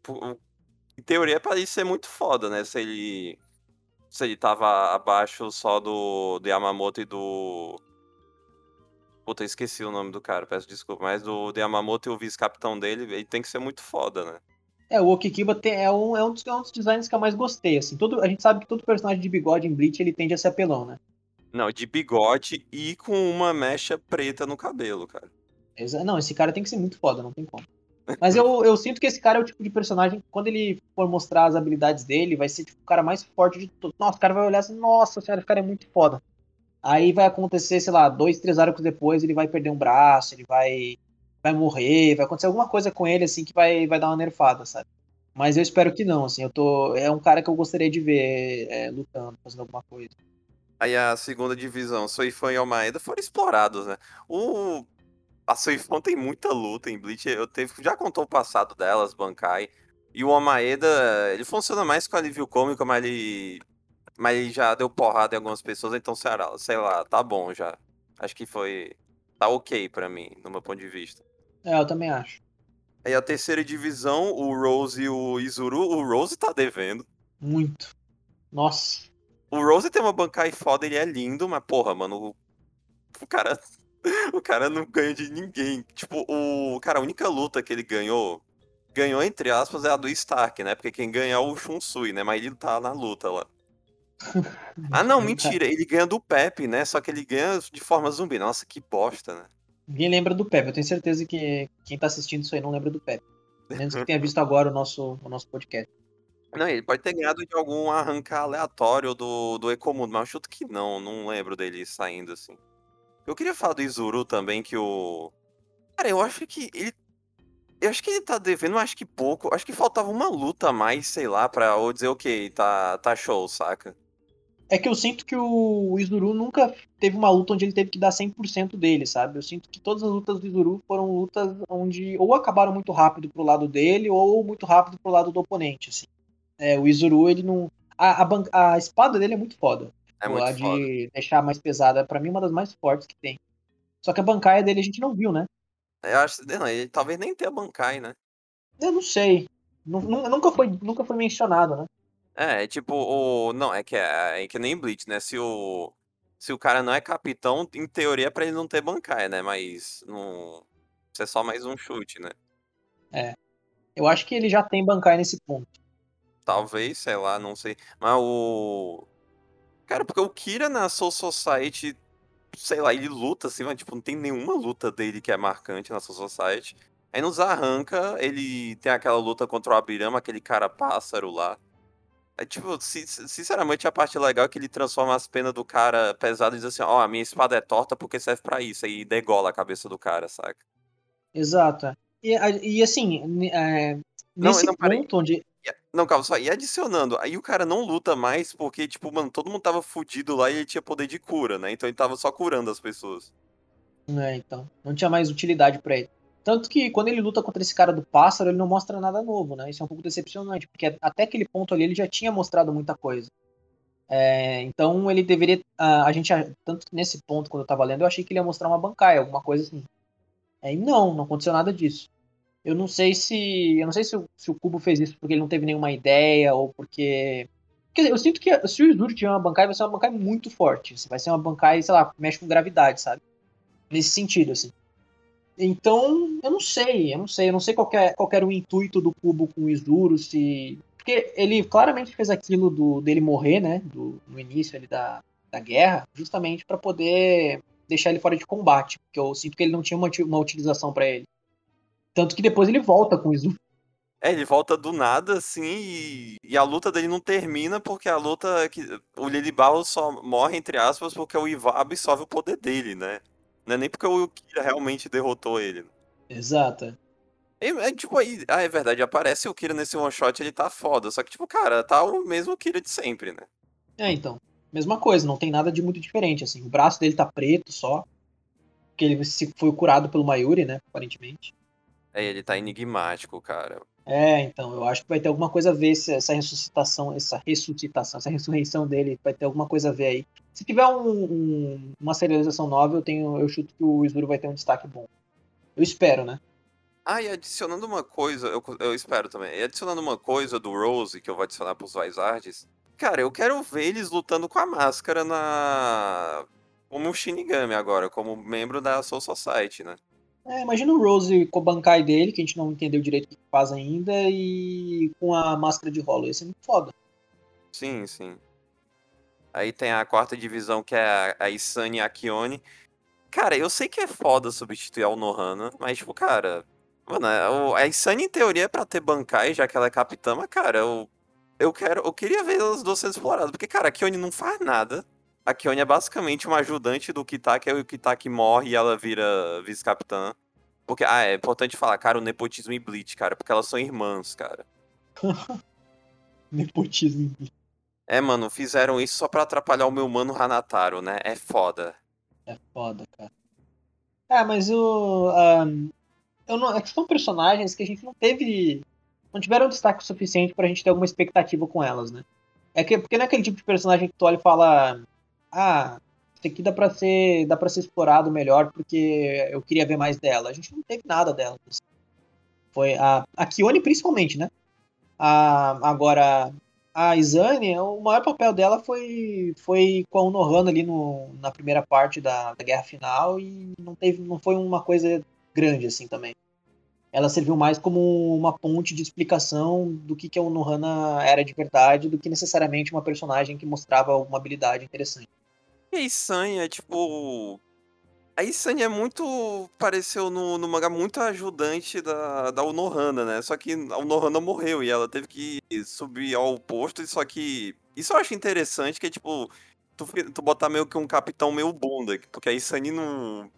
S1: Em teoria, parece ser muito foda, né? Se ele. Se ele tava abaixo só do, do Yamamoto e do. Puta, esqueci o nome do cara, peço desculpa. Mas do, do Yamamoto e o vice-capitão dele, ele tem que ser muito foda, né?
S2: É, o Okikiba tem, é, um, é, um dos, é um dos designs que eu mais gostei, assim. Todo, a gente sabe que todo personagem de bigode em Bleach, ele tende a ser apelão, né?
S1: Não, de bigode e com uma mecha preta no cabelo, cara.
S2: Não, esse cara tem que ser muito foda, não tem como. Mas eu, eu sinto que esse cara é o tipo de personagem que quando ele for mostrar as habilidades dele, vai ser tipo, o cara mais forte de todos. Nossa, o cara vai olhar assim, nossa senhora, esse cara é muito foda. Aí vai acontecer, sei lá, dois, três arcos depois, ele vai perder um braço, ele vai vai morrer, vai acontecer alguma coisa com ele, assim, que vai, vai dar uma nerfada, sabe? Mas eu espero que não, assim, eu tô. É um cara que eu gostaria de ver é, lutando, fazendo alguma coisa.
S1: Aí a segunda divisão, Soifan e Almaeda foram explorados, né? O. A Soifan tem muita luta em Bleach, eu teve, já contou o passado delas, Bankai. E o Almaeda, ele funciona mais com alívio cômico, mas ele. Mas ele já deu porrada em algumas pessoas, então sei lá, tá bom já. Acho que foi. Tá ok pra mim, no meu ponto de vista.
S2: É, eu também acho.
S1: Aí a terceira divisão, o Rose e o Izuru. O Rose tá devendo.
S2: Muito. Nossa.
S1: O Rose tem uma bancai foda, ele é lindo, mas porra, mano, o, o cara. O cara não ganha de ninguém. Tipo, o. Cara, a única luta que ele ganhou. Ganhou, entre aspas, é a do Stark, né? Porque quem ganha é o Shunsui, né? Mas ele tá na luta lá. ah, não, mentira. Ele ganha do Pepe, né? Só que ele ganha de forma zumbi. Nossa, que bosta, né?
S2: Ninguém lembra do Pepe. Eu tenho certeza que quem tá assistindo isso aí não lembra do Pepe. Menos que tenha visto agora o nosso, o nosso podcast.
S1: Não, ele pode ter ganhado de algum arrancar aleatório do, do Ecomundo, mas eu chuto que não, não lembro dele saindo assim. Eu queria falar do Izuru também, que o. Cara, eu acho que ele. Eu acho que ele tá devendo, acho que pouco. Acho que faltava uma luta a mais, sei lá, pra ou dizer, ok, tá, tá show, saca?
S2: É que eu sinto que o Izuru nunca teve uma luta onde ele teve que dar 100% dele, sabe? Eu sinto que todas as lutas do Izuru foram lutas onde ou acabaram muito rápido pro lado dele ou muito rápido pro lado do oponente, assim. É, o Izuru, ele não... A, a, a espada dele é muito foda.
S1: É muito
S2: de
S1: foda.
S2: deixar mais pesada. para mim, uma das mais fortes que tem. Só que a bancaia dele a gente não viu, né?
S1: Eu acho não, ele talvez nem tenha bancai, né?
S2: Eu não sei. Nunca foi, nunca foi mencionado, né?
S1: É, é, tipo, o. Não, é que é, é que nem Bleach, né? Se o. Se o cara não é capitão, em teoria é pra ele não ter bancai, né? Mas não. Isso é só mais um chute, né?
S2: É. Eu acho que ele já tem bancai nesse ponto.
S1: Talvez, sei lá, não sei. Mas o. Cara, porque o Kira na Soul Society, sei lá, ele luta assim, mas tipo, não tem nenhuma luta dele que é marcante na Soul Society. Aí nos arranca, ele tem aquela luta contra o Abirama, aquele cara pássaro lá. É tipo, sinceramente, a parte legal é que ele transforma as penas do cara pesado e diz assim, ó, oh, a minha espada é torta porque serve para isso, aí degola a cabeça do cara, saca?
S2: Exato. E, e assim, é, nesse não, não, ponto onde...
S1: Não, calma, só, e adicionando, aí o cara não luta mais porque, tipo, mano, todo mundo tava fudido lá e ele tinha poder de cura, né? Então ele tava só curando as pessoas.
S2: É, então, não tinha mais utilidade para ele. Tanto que quando ele luta contra esse cara do pássaro, ele não mostra nada novo, né? Isso é um pouco decepcionante, porque até aquele ponto ali ele já tinha mostrado muita coisa. É, então ele deveria. A, a, gente, tanto nesse ponto, quando eu tava lendo, eu achei que ele ia mostrar uma bancaia, alguma coisa assim. É, e não, não aconteceu nada disso. Eu não sei se. Eu não sei se se o Cubo fez isso porque ele não teve nenhuma ideia ou porque. Dizer, eu sinto que se o Isduro tiver uma bancai, vai ser uma bancai muito forte. Vai ser uma bancai, sei lá, mexe com gravidade, sabe? Nesse sentido, assim. Então, eu não sei, eu não sei, eu não sei qual, é, qual era o intuito do Cubo com o Isduro, se. Porque ele claramente fez aquilo do, dele morrer, né? Do, no início ali da, da guerra, justamente para poder deixar ele fora de combate, porque eu sinto que ele não tinha uma, uma utilização para ele. Tanto que depois ele volta com isso.
S1: É, ele volta do nada, assim, e, e, a luta dele não termina porque a luta. que O Lilibal só morre, entre aspas, porque o Ivar absorve o poder dele, né? Não é nem porque o Kira realmente derrotou ele.
S2: Exato.
S1: É, é, tipo, aí, ah, é verdade, aparece o Kira nesse one shot, ele tá foda. Só que, tipo, cara, tá o mesmo Kira de sempre, né?
S2: É, então. Mesma coisa, não tem nada de muito diferente, assim. O braço dele tá preto só. Porque ele foi curado pelo Mayuri, né? Aparentemente.
S1: É, ele tá enigmático, cara.
S2: É, então, eu acho que vai ter alguma coisa a ver se essa ressuscitação, essa ressuscitação, essa ressurreição dele vai ter alguma coisa a ver aí. Se tiver um, um, uma serialização nova, eu tenho, eu chuto que o Isuru vai ter um destaque bom. Eu espero, né?
S1: Ah, e adicionando uma coisa, eu, eu espero também. E adicionando uma coisa do Rose, que eu vou adicionar pros Vizards. Cara, eu quero ver eles lutando com a máscara na. Como um Shinigami agora, como membro da Soul Society, né?
S2: É, imagina o Rose com o Bankai dele, que a gente não entendeu direito o que faz ainda, e com a máscara de rolo. Ia ser muito foda.
S1: Sim, sim. Aí tem a quarta divisão, que é a Isani Akione. Cara, eu sei que é foda substituir a Nohana, mas, tipo, cara. Mano, é a Isani, em teoria, é pra ter Bankai, já que ela é capitã, mas, cara, eu. Eu quero. Eu queria ver elas duas sendo exploradas. Porque, cara, a Kione não faz nada. A Kione é basicamente uma ajudante do Kitaki, aí o Kitaki morre e ela vira vice-capitã. Porque, ah, é importante falar, cara, o nepotismo e Bleach, cara, porque elas são irmãs, cara.
S2: nepotismo e Bleach.
S1: É, mano, fizeram isso só pra atrapalhar o meu mano Hanataro, né? É foda.
S2: É foda, cara. É, mas o. Um, eu não, é que são personagens que a gente não teve. Não tiveram destaque suficiente pra gente ter alguma expectativa com elas, né? É que, porque não é aquele tipo de personagem que tu olha e fala ah, isso aqui dá para ser, dá para ser explorado melhor porque eu queria ver mais dela. A gente não teve nada dela. Foi a, a Kione principalmente, né? A, agora a Izane, o maior papel dela foi foi com a Unohana ali no, na primeira parte da, da guerra final e não teve não foi uma coisa grande assim também. Ela serviu mais como uma ponte de explicação do que, que a Unohana era de verdade do que necessariamente uma personagem que mostrava alguma habilidade interessante.
S1: E a Isanya, tipo. A Isanya é muito. Pareceu no, no mangá muito ajudante da, da Unohana, né? Só que a Unohana morreu e ela teve que subir ao posto. Só que. Isso eu acho interessante, que é tipo. Tu, tu botar meio que um capitão meio bunda. Porque a Isanya não.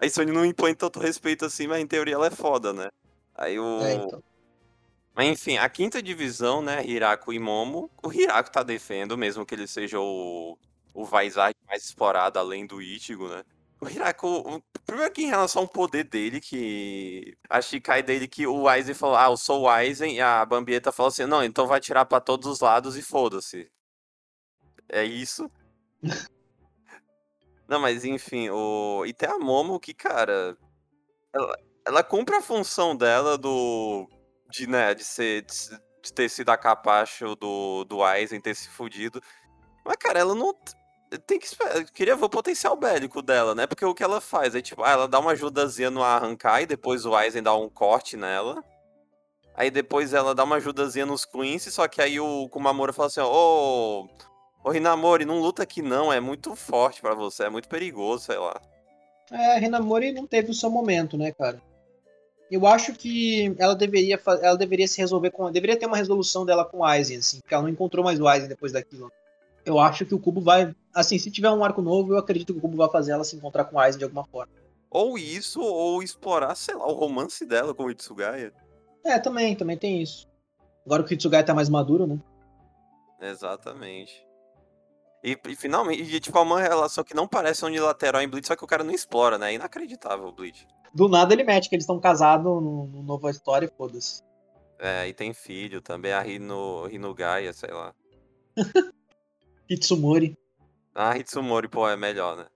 S1: A Isanya não impõe tanto respeito assim, mas em teoria ela é foda, né? Aí o. É, então. Mas enfim, a quinta divisão, né? Hirako e Momo. O Hirako tá defendendo, mesmo que ele seja o o Vaisar mais explorado além do Ichigo, né? O Hirako, primeiro que em relação ao poder dele, que a Shikai dele que o Aizen falou, ah, eu sou o Aizen, e a Bambieta falou assim, não, então vai tirar para todos os lados e foda-se. É isso. não, mas enfim, o... e tem a Momo que, cara, ela, ela cumpre a função dela do... de, né, de ser... De ter sido a capacho do, do Aizen, ter se fudido. Mas, cara, ela não tem que esperar. Queria ver o potencial bélico dela, né? Porque o que ela faz é tipo, ah, ela dá uma ajudazinha no arrancar e depois o Aizen dá um corte nela. Aí depois ela dá uma ajudazinha nos Quincy, só que aí o Kumamura fala assim, ô. Ô Hinamori, não luta aqui não, é muito forte para você, é muito perigoso, sei lá.
S2: É, a Hinamori não teve o seu momento, né, cara? Eu acho que ela deveria, ela deveria se resolver com. Deveria ter uma resolução dela com o Aizen, assim, porque ela não encontrou mais o Aizen depois daquilo eu acho que o Cubo vai. Assim, se tiver um arco novo, eu acredito que o Cubo vai fazer ela se encontrar com Aizen de alguma forma.
S1: Ou isso, ou explorar, sei lá, o romance dela com o Hitsugaya.
S2: É, também, também tem isso. Agora que o Hitsugaya tá mais maduro, né?
S1: Exatamente. E, e finalmente, e, tipo, é uma relação que não parece unilateral em Bleach, só que o cara não explora, né? É inacreditável o Bleach.
S2: Do nada ele mete que eles estão casados no, no Nova História e foda-se.
S1: É, e tem filho também, a Rino, Rinugaya, sei lá.
S2: Hitsumori.
S1: Ah, Hitsumori, pô, é melhor, né?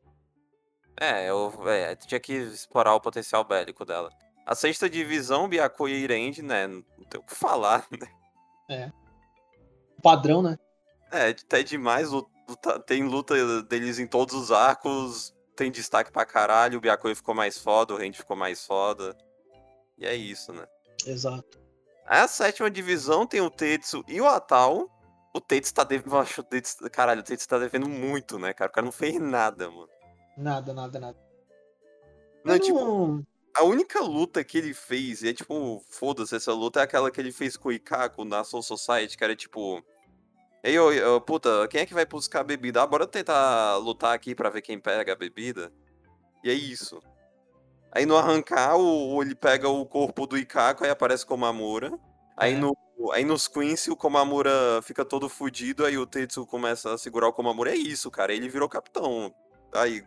S1: É, eu é, tinha que explorar o potencial bélico dela. A sexta divisão, Byakuya e Irendi, né? Não tem o que falar, né?
S2: É. Padrão, né?
S1: É, até demais. Luta, tem luta deles em todos os arcos. Tem destaque pra caralho. O Byakuya ficou mais foda, o Randy ficou mais foda. E é isso, né?
S2: Exato.
S1: A sétima divisão tem o Tetsu e o Atal. O Tates tá devendo. Caralho, o Tates tá devendo muito, né, cara? O cara não fez nada, mano.
S2: Nada, nada, nada.
S1: Não,
S2: Eu
S1: tipo,
S2: não-
S1: a única luta que ele fez, e é tipo, foda-se, essa luta é aquela que ele fez com o Ikaku na Soul Society, que era tipo. Ei, ô, ô, puta, quem é que vai buscar a bebida? Ah, bora tentar lutar aqui pra ver quem pega a bebida. E é isso. Aí no arrancar, o, ele pega o corpo do Ikaku, aí aparece Komamura. Aí,
S2: É.
S1: no, aí nos Quincy, o Komamura fica todo fudido, aí o Tetsu começa a segurar o Komamura. É isso, cara, ele virou capitão. Aí,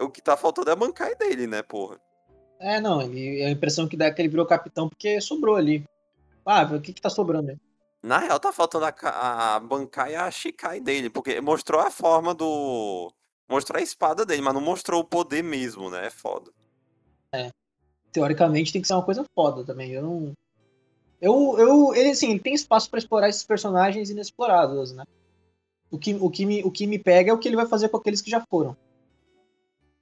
S1: o que tá faltando é a Bankai dele, né, porra?
S2: É, não, ele, a impressão que dá é que ele virou capitão porque sobrou ali. Ah, o que que tá sobrando aí?
S1: Na real, tá faltando a, a Bankai e a Shikai dele, porque mostrou a forma do. Mostrou a espada dele, mas não mostrou o poder mesmo, né? É foda.
S2: Teoricamente tem que ser uma coisa foda também. Eu não. Eu, eu, ele, assim, tem espaço pra explorar esses personagens inexplorados, né? O que, o, que me, o que me pega é o que ele vai fazer com aqueles que já foram.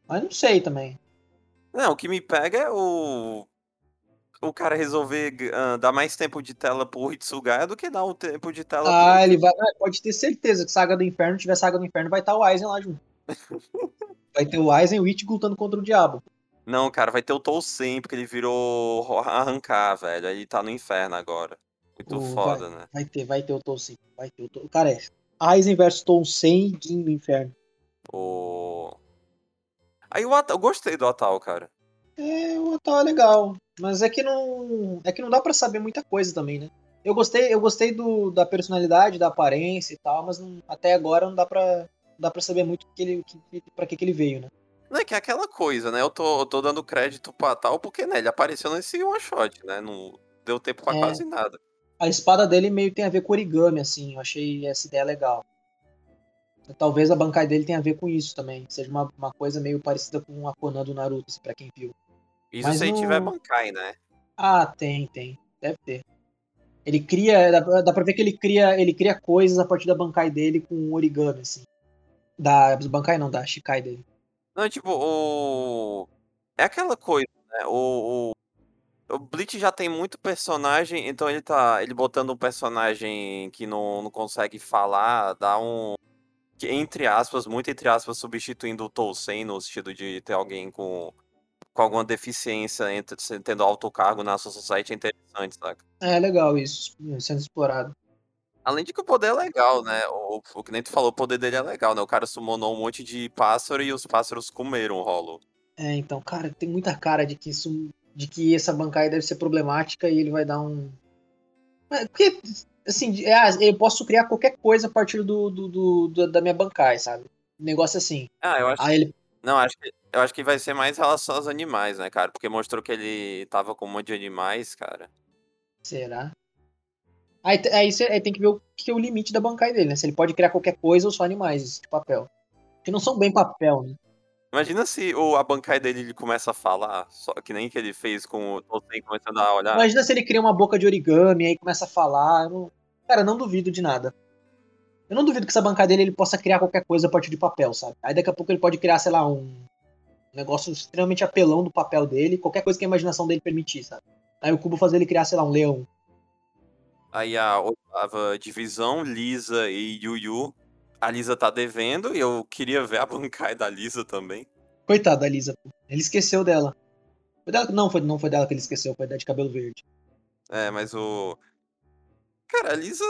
S2: Mas não sei também.
S1: Não, o que me pega é o. O cara resolver ah, dar mais tempo de tela pro Hitsugaya do que dar o tempo de tela
S2: Ah,
S1: pro.
S2: ele vai. ah, Pode ter certeza que Saga do Inferno, tiver Saga do Inferno, vai estar o Aizen lá junto. Vai ter o Aizen e o Ichigo lutando contra o Diabo.
S1: Não, cara, vai ter o Tousen, porque ele virou ro- arrancar, velho. Aí ele tá no inferno agora. Muito
S2: O-
S1: foda, né?
S2: Vai ter, vai ter o Tolsen. Vai ter o Tolsen. Cara, é Aizen versus Tolsen e Gin no Inferno.
S1: O. Aí o Atal, eu gostei do Atal, cara.
S2: É, o Atal é legal. Mas é que não. É que não dá pra saber muita coisa também, né? Eu gostei, eu gostei do, da personalidade, da aparência e tal, mas não- até agora não dá pra, não dá pra saber muito que ele, que, pra que, que ele veio, né?
S1: Não é que é aquela coisa, né? Eu tô, eu tô dando crédito pro Atal porque, né, ele apareceu nesse one shot, né? Não deu tempo pra
S2: É.
S1: quase nada.
S2: A espada dele meio tem a ver com origami, assim. Eu achei essa ideia legal. Talvez a bancada dele tenha a ver com isso também. Seja uma, uma coisa meio parecida com a Conan do Naruto, assim, pra quem viu.
S1: Isso
S2: Mas
S1: se ele
S2: não-
S1: tiver Bankai, né?
S2: Ah, tem, tem. Deve ter. Ele cria. Dá, dá pra ver que ele cria, ele cria coisas a partir da bancai dele com origami, assim. Da. Do bancai não, da Shikai dele.
S1: Não, tipo, o. É aquela coisa, né? O, o, o Bleach já tem muito personagem, então ele tá. Ele botando um personagem que não, não consegue falar, dá um. que, entre aspas, muito entre aspas, substituindo o Tousen no sentido de ter alguém com. Com alguma deficiência entre, tendo alto cargo na Society é interessante, saca?
S2: É legal isso, sendo explorado.
S1: Além de que o poder é legal, né? O, o que nem tu falou, o poder dele é legal, né? O cara summonou um monte de pássaro e os pássaros comeram o rolo.
S2: É, então, cara, tem muita cara de que isso. De que essa bancai deve ser problemática e ele vai dar um. É, Porque, assim, é, eu posso criar qualquer coisa a partir do, do, do- do- da minha bancai, sabe? Negócio assim.
S1: Ah, eu acho.
S2: Aí ele.
S1: Não, acho que, eu acho que vai ser mais em relação aos animais, né, cara? Porque mostrou que ele tava com um monte de animais, cara.
S2: Será? Aí, aí, cê- aí tem que ver o que é o limite da bancai dele, né? Se ele pode criar qualquer coisa ou só animais de papel. Que não são bem papel, né?
S1: Imagina se o, a bancai dele ele começa a falar, só que nem que ele fez com o Tolkien começando a olhar.
S2: Imagina se ele cria uma boca de origami, aí começa a falar. não- Cara, eu não duvido de nada. Eu não duvido que essa bancada dele ele possa criar qualquer coisa a partir de papel, sabe? Aí daqui a pouco ele pode criar, sei lá, um negócio extremamente apelão do papel dele, qualquer coisa que a imaginação dele permitir, sabe? Aí o cubo fazer ele criar, sei lá, um leão.
S1: Aí a oitava divisão, Lisa e Yu-Yu. A Lisa tá devendo e eu queria ver a bancai da Lisa também.
S2: Coitada da Lisa. Ele esqueceu dela. Foi dela- Não, foi, não foi dela que ele esqueceu, foi da de cabelo verde.
S1: É, mas o. Cara, a Lisa.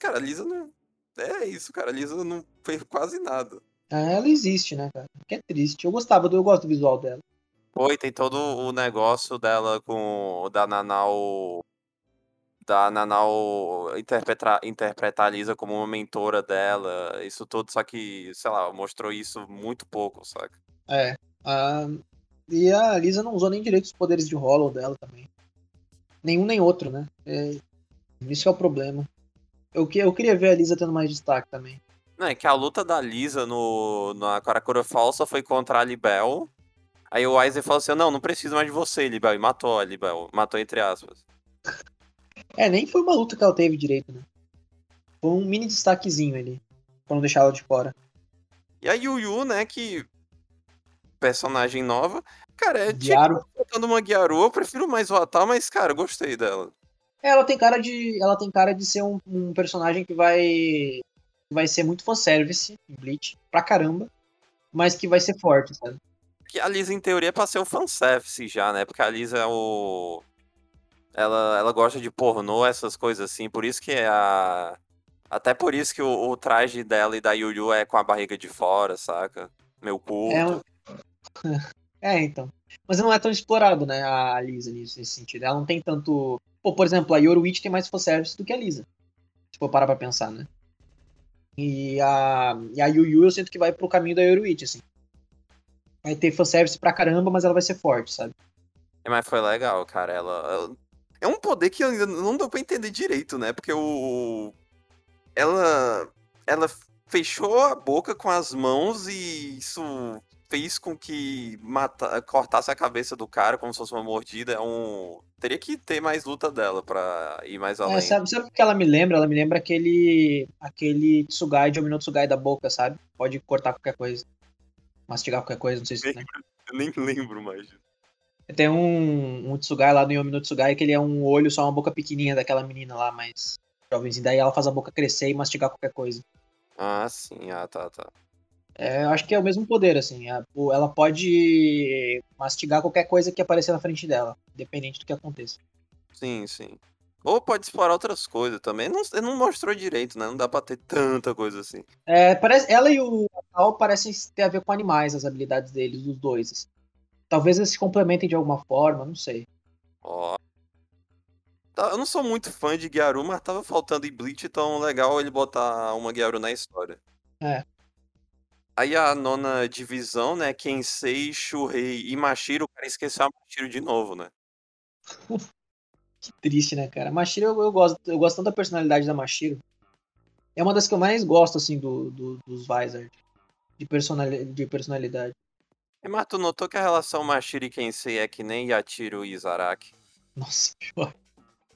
S1: Cara, a Lisa não. É isso, cara. A Lisa não fez quase nada.
S2: Ah, ela existe, né, cara? Que é triste. Eu gostava, do, eu gosto do visual dela.
S1: Foi, tem todo o negócio dela com o da Nanau. Da Nanau interpretar, interpretar a Lisa como uma mentora dela. Isso tudo, só que, sei lá, mostrou isso muito pouco, saca?
S2: É. a- E a Lisa não usou nem direito os poderes de Hollow dela também. Nenhum nem outro, né? É, Isso é o problema. Eu, que- eu queria ver a Lisa tendo mais destaque também.
S1: Não, é que a luta da Lisa no, na Karakura Falsa foi contra a Libel. Aí o Aizen falou assim: não, não preciso mais de você, Libel. E matou a Libel. Matou entre aspas.
S2: É, nem foi uma luta que ela teve direito, né? Foi um mini destaquezinho ali. Pra não deixar ela de fora.
S1: E a Yu Yu, né, que. Personagem nova. Cara, é tipo
S2: Guiaro.
S1: botando uma Gyaru, eu prefiro mais o Atal, mas, cara, gostei dela.
S2: É, Ela tem cara de. Ela tem cara de ser um, um personagem que vai. vai ser muito fanservice em Bleach, pra caramba. Mas que vai ser forte, sabe?
S1: Que a Lisa, em teoria, é pra ser o fanservice já, né? Porque a Lisa é o. Ela, ela gosta de pornô, essas coisas assim. Por isso que é a. Até por isso que o, o traje dela e da Yuyu é com a barriga de fora, saca? Meu curto.
S2: É, então. Mas não é tão explorado, né, a Lisa nisso, nesse sentido. Ela não tem tanto. Pô, por exemplo, a Yoruichi tem mais fanservice do que a Lisa. Se for parar pra pensar, né? E a, e a Yu Yu eu sinto que vai pro caminho da Yoruichi, assim. Vai ter fanservice pra caramba, mas ela vai ser forte, sabe?
S1: É, Mas foi legal, cara. Ela. É um poder que ainda não deu pra entender direito, né? Porque o. Ela. Ela fechou a boca com as mãos e isso fez com que mata... cortasse a cabeça do cara como se fosse uma mordida. É um. Teria que ter mais luta dela pra ir mais além.
S2: É, sabe, sabe o que ela me lembra? Ela me lembra aquele. aquele Tsugai de Omino Tsugai da boca, sabe? Pode cortar qualquer coisa. Mastigar qualquer coisa, não sei se. Né?
S1: Eu nem lembro mais.
S2: Tem um, um Tsugai lá no Yomi no Tsugai que ele é um olho, só uma boca pequenininha daquela menina lá, mas jovenzinha. Daí ela faz a boca crescer e mastigar qualquer coisa.
S1: Ah, sim. Ah, tá, tá.
S2: É, eu acho que é o mesmo poder, assim. o- Ela pode mastigar qualquer coisa que aparecer na frente dela, independente do que aconteça.
S1: Sim, sim. Ou pode explorar outras coisas também. Não, não mostrou direito, né? Não dá pra ter tanta coisa assim.
S2: É, parece, ela e o Tal parecem ter a ver com animais, as habilidades deles, dos dois. assim. Talvez eles se complementem de alguma forma, não sei.
S1: Ó. Tá, Eu não sou muito fã de Gyaru, mas tava faltando em Bleach, então legal ele botar uma Gyaru na história.
S2: É.
S1: Aí a nona divisão, né? Kensei, Shurei e Mashiro, o cara esqueceu a Mashiro de novo, né?
S2: Que triste, né, cara? Mashiro, eu, eu gosto, eu gosto tanto da personalidade da Mashiro. É uma das que eu mais gosto, assim, do, do- dos Vizard. De, personali de personalidade.
S1: E mas tu notou que a relação Mashiro e Kensei é que nem Yatiro e Izaraki?
S2: Nossa, pior.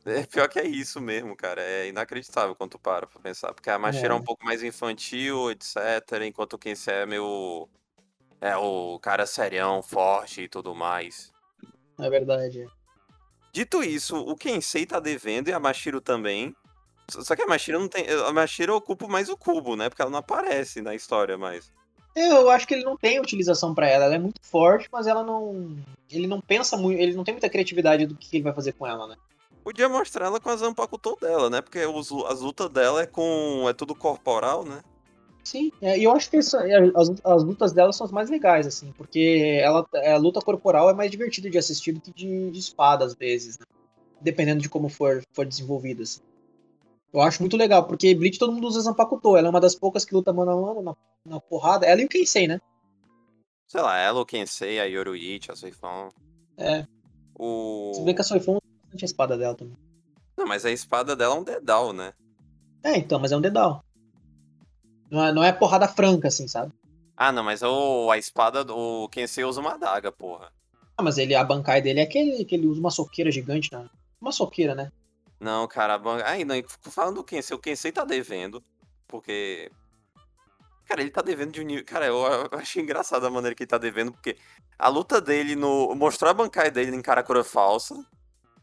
S1: É pior que é isso mesmo, cara. É inacreditável quando tu para pra pensar. Porque a Mashiro é,
S2: É.
S1: um pouco mais infantil, etc. Enquanto o Kensei é meu. É o cara serião, forte e tudo mais.
S2: É verdade. é.
S1: Dito isso, o Kensei tá devendo e a Mashiro também. Só só que a Mashiro não tem. A Mashiro ocupa mais o cubo, né? Porque ela não aparece na história mais.
S2: Eu acho que ele não tem utilização pra ela. Ela é muito forte, mas ela não. Ele não pensa muito. Ele não tem muita criatividade do que ele vai fazer com ela, né?
S1: Podia mostrar ela com a Zanpakuto dela, né? Porque os, as lutas dela é com. é tudo corporal, né?
S2: Sim, é, e eu acho que isso- é, as, as lutas dela são as mais legais, assim, porque ela, a luta corporal é mais divertida de assistir do que de, de espada, às vezes, né? Dependendo de como for, for desenvolvida, assim. Eu acho muito legal, porque Bleach todo mundo usa Zanpakuto, ela é uma das poucas que luta mano a mano, na, na porrada, ela e o Kensei, né?
S1: Sei lá, ela, o Kensei, a Yoruichi, a Soifon.
S2: É,
S1: O.
S2: se vê que a Soifon usa bastante a espada dela também.
S1: Não, mas a espada dela é um dedal, né?
S2: É, então, mas é um dedal. Não é, não é porrada franca, assim, sabe?
S1: Ah, não, mas o, a espada do Kensei usa uma adaga, porra.
S2: Ah, mas ele, a bancai dele é aquele que ele usa uma soqueira gigante, né? Uma soqueira, né?
S1: Não, cara, a. Ai, não, falando do Kensei, o Kensei tá devendo, porque. Cara, ele tá devendo de um nível. Cara, eu eu achei engraçado a maneira que ele tá devendo, porque a luta dele no. Mostrou a bancada dele em Karakura falsa.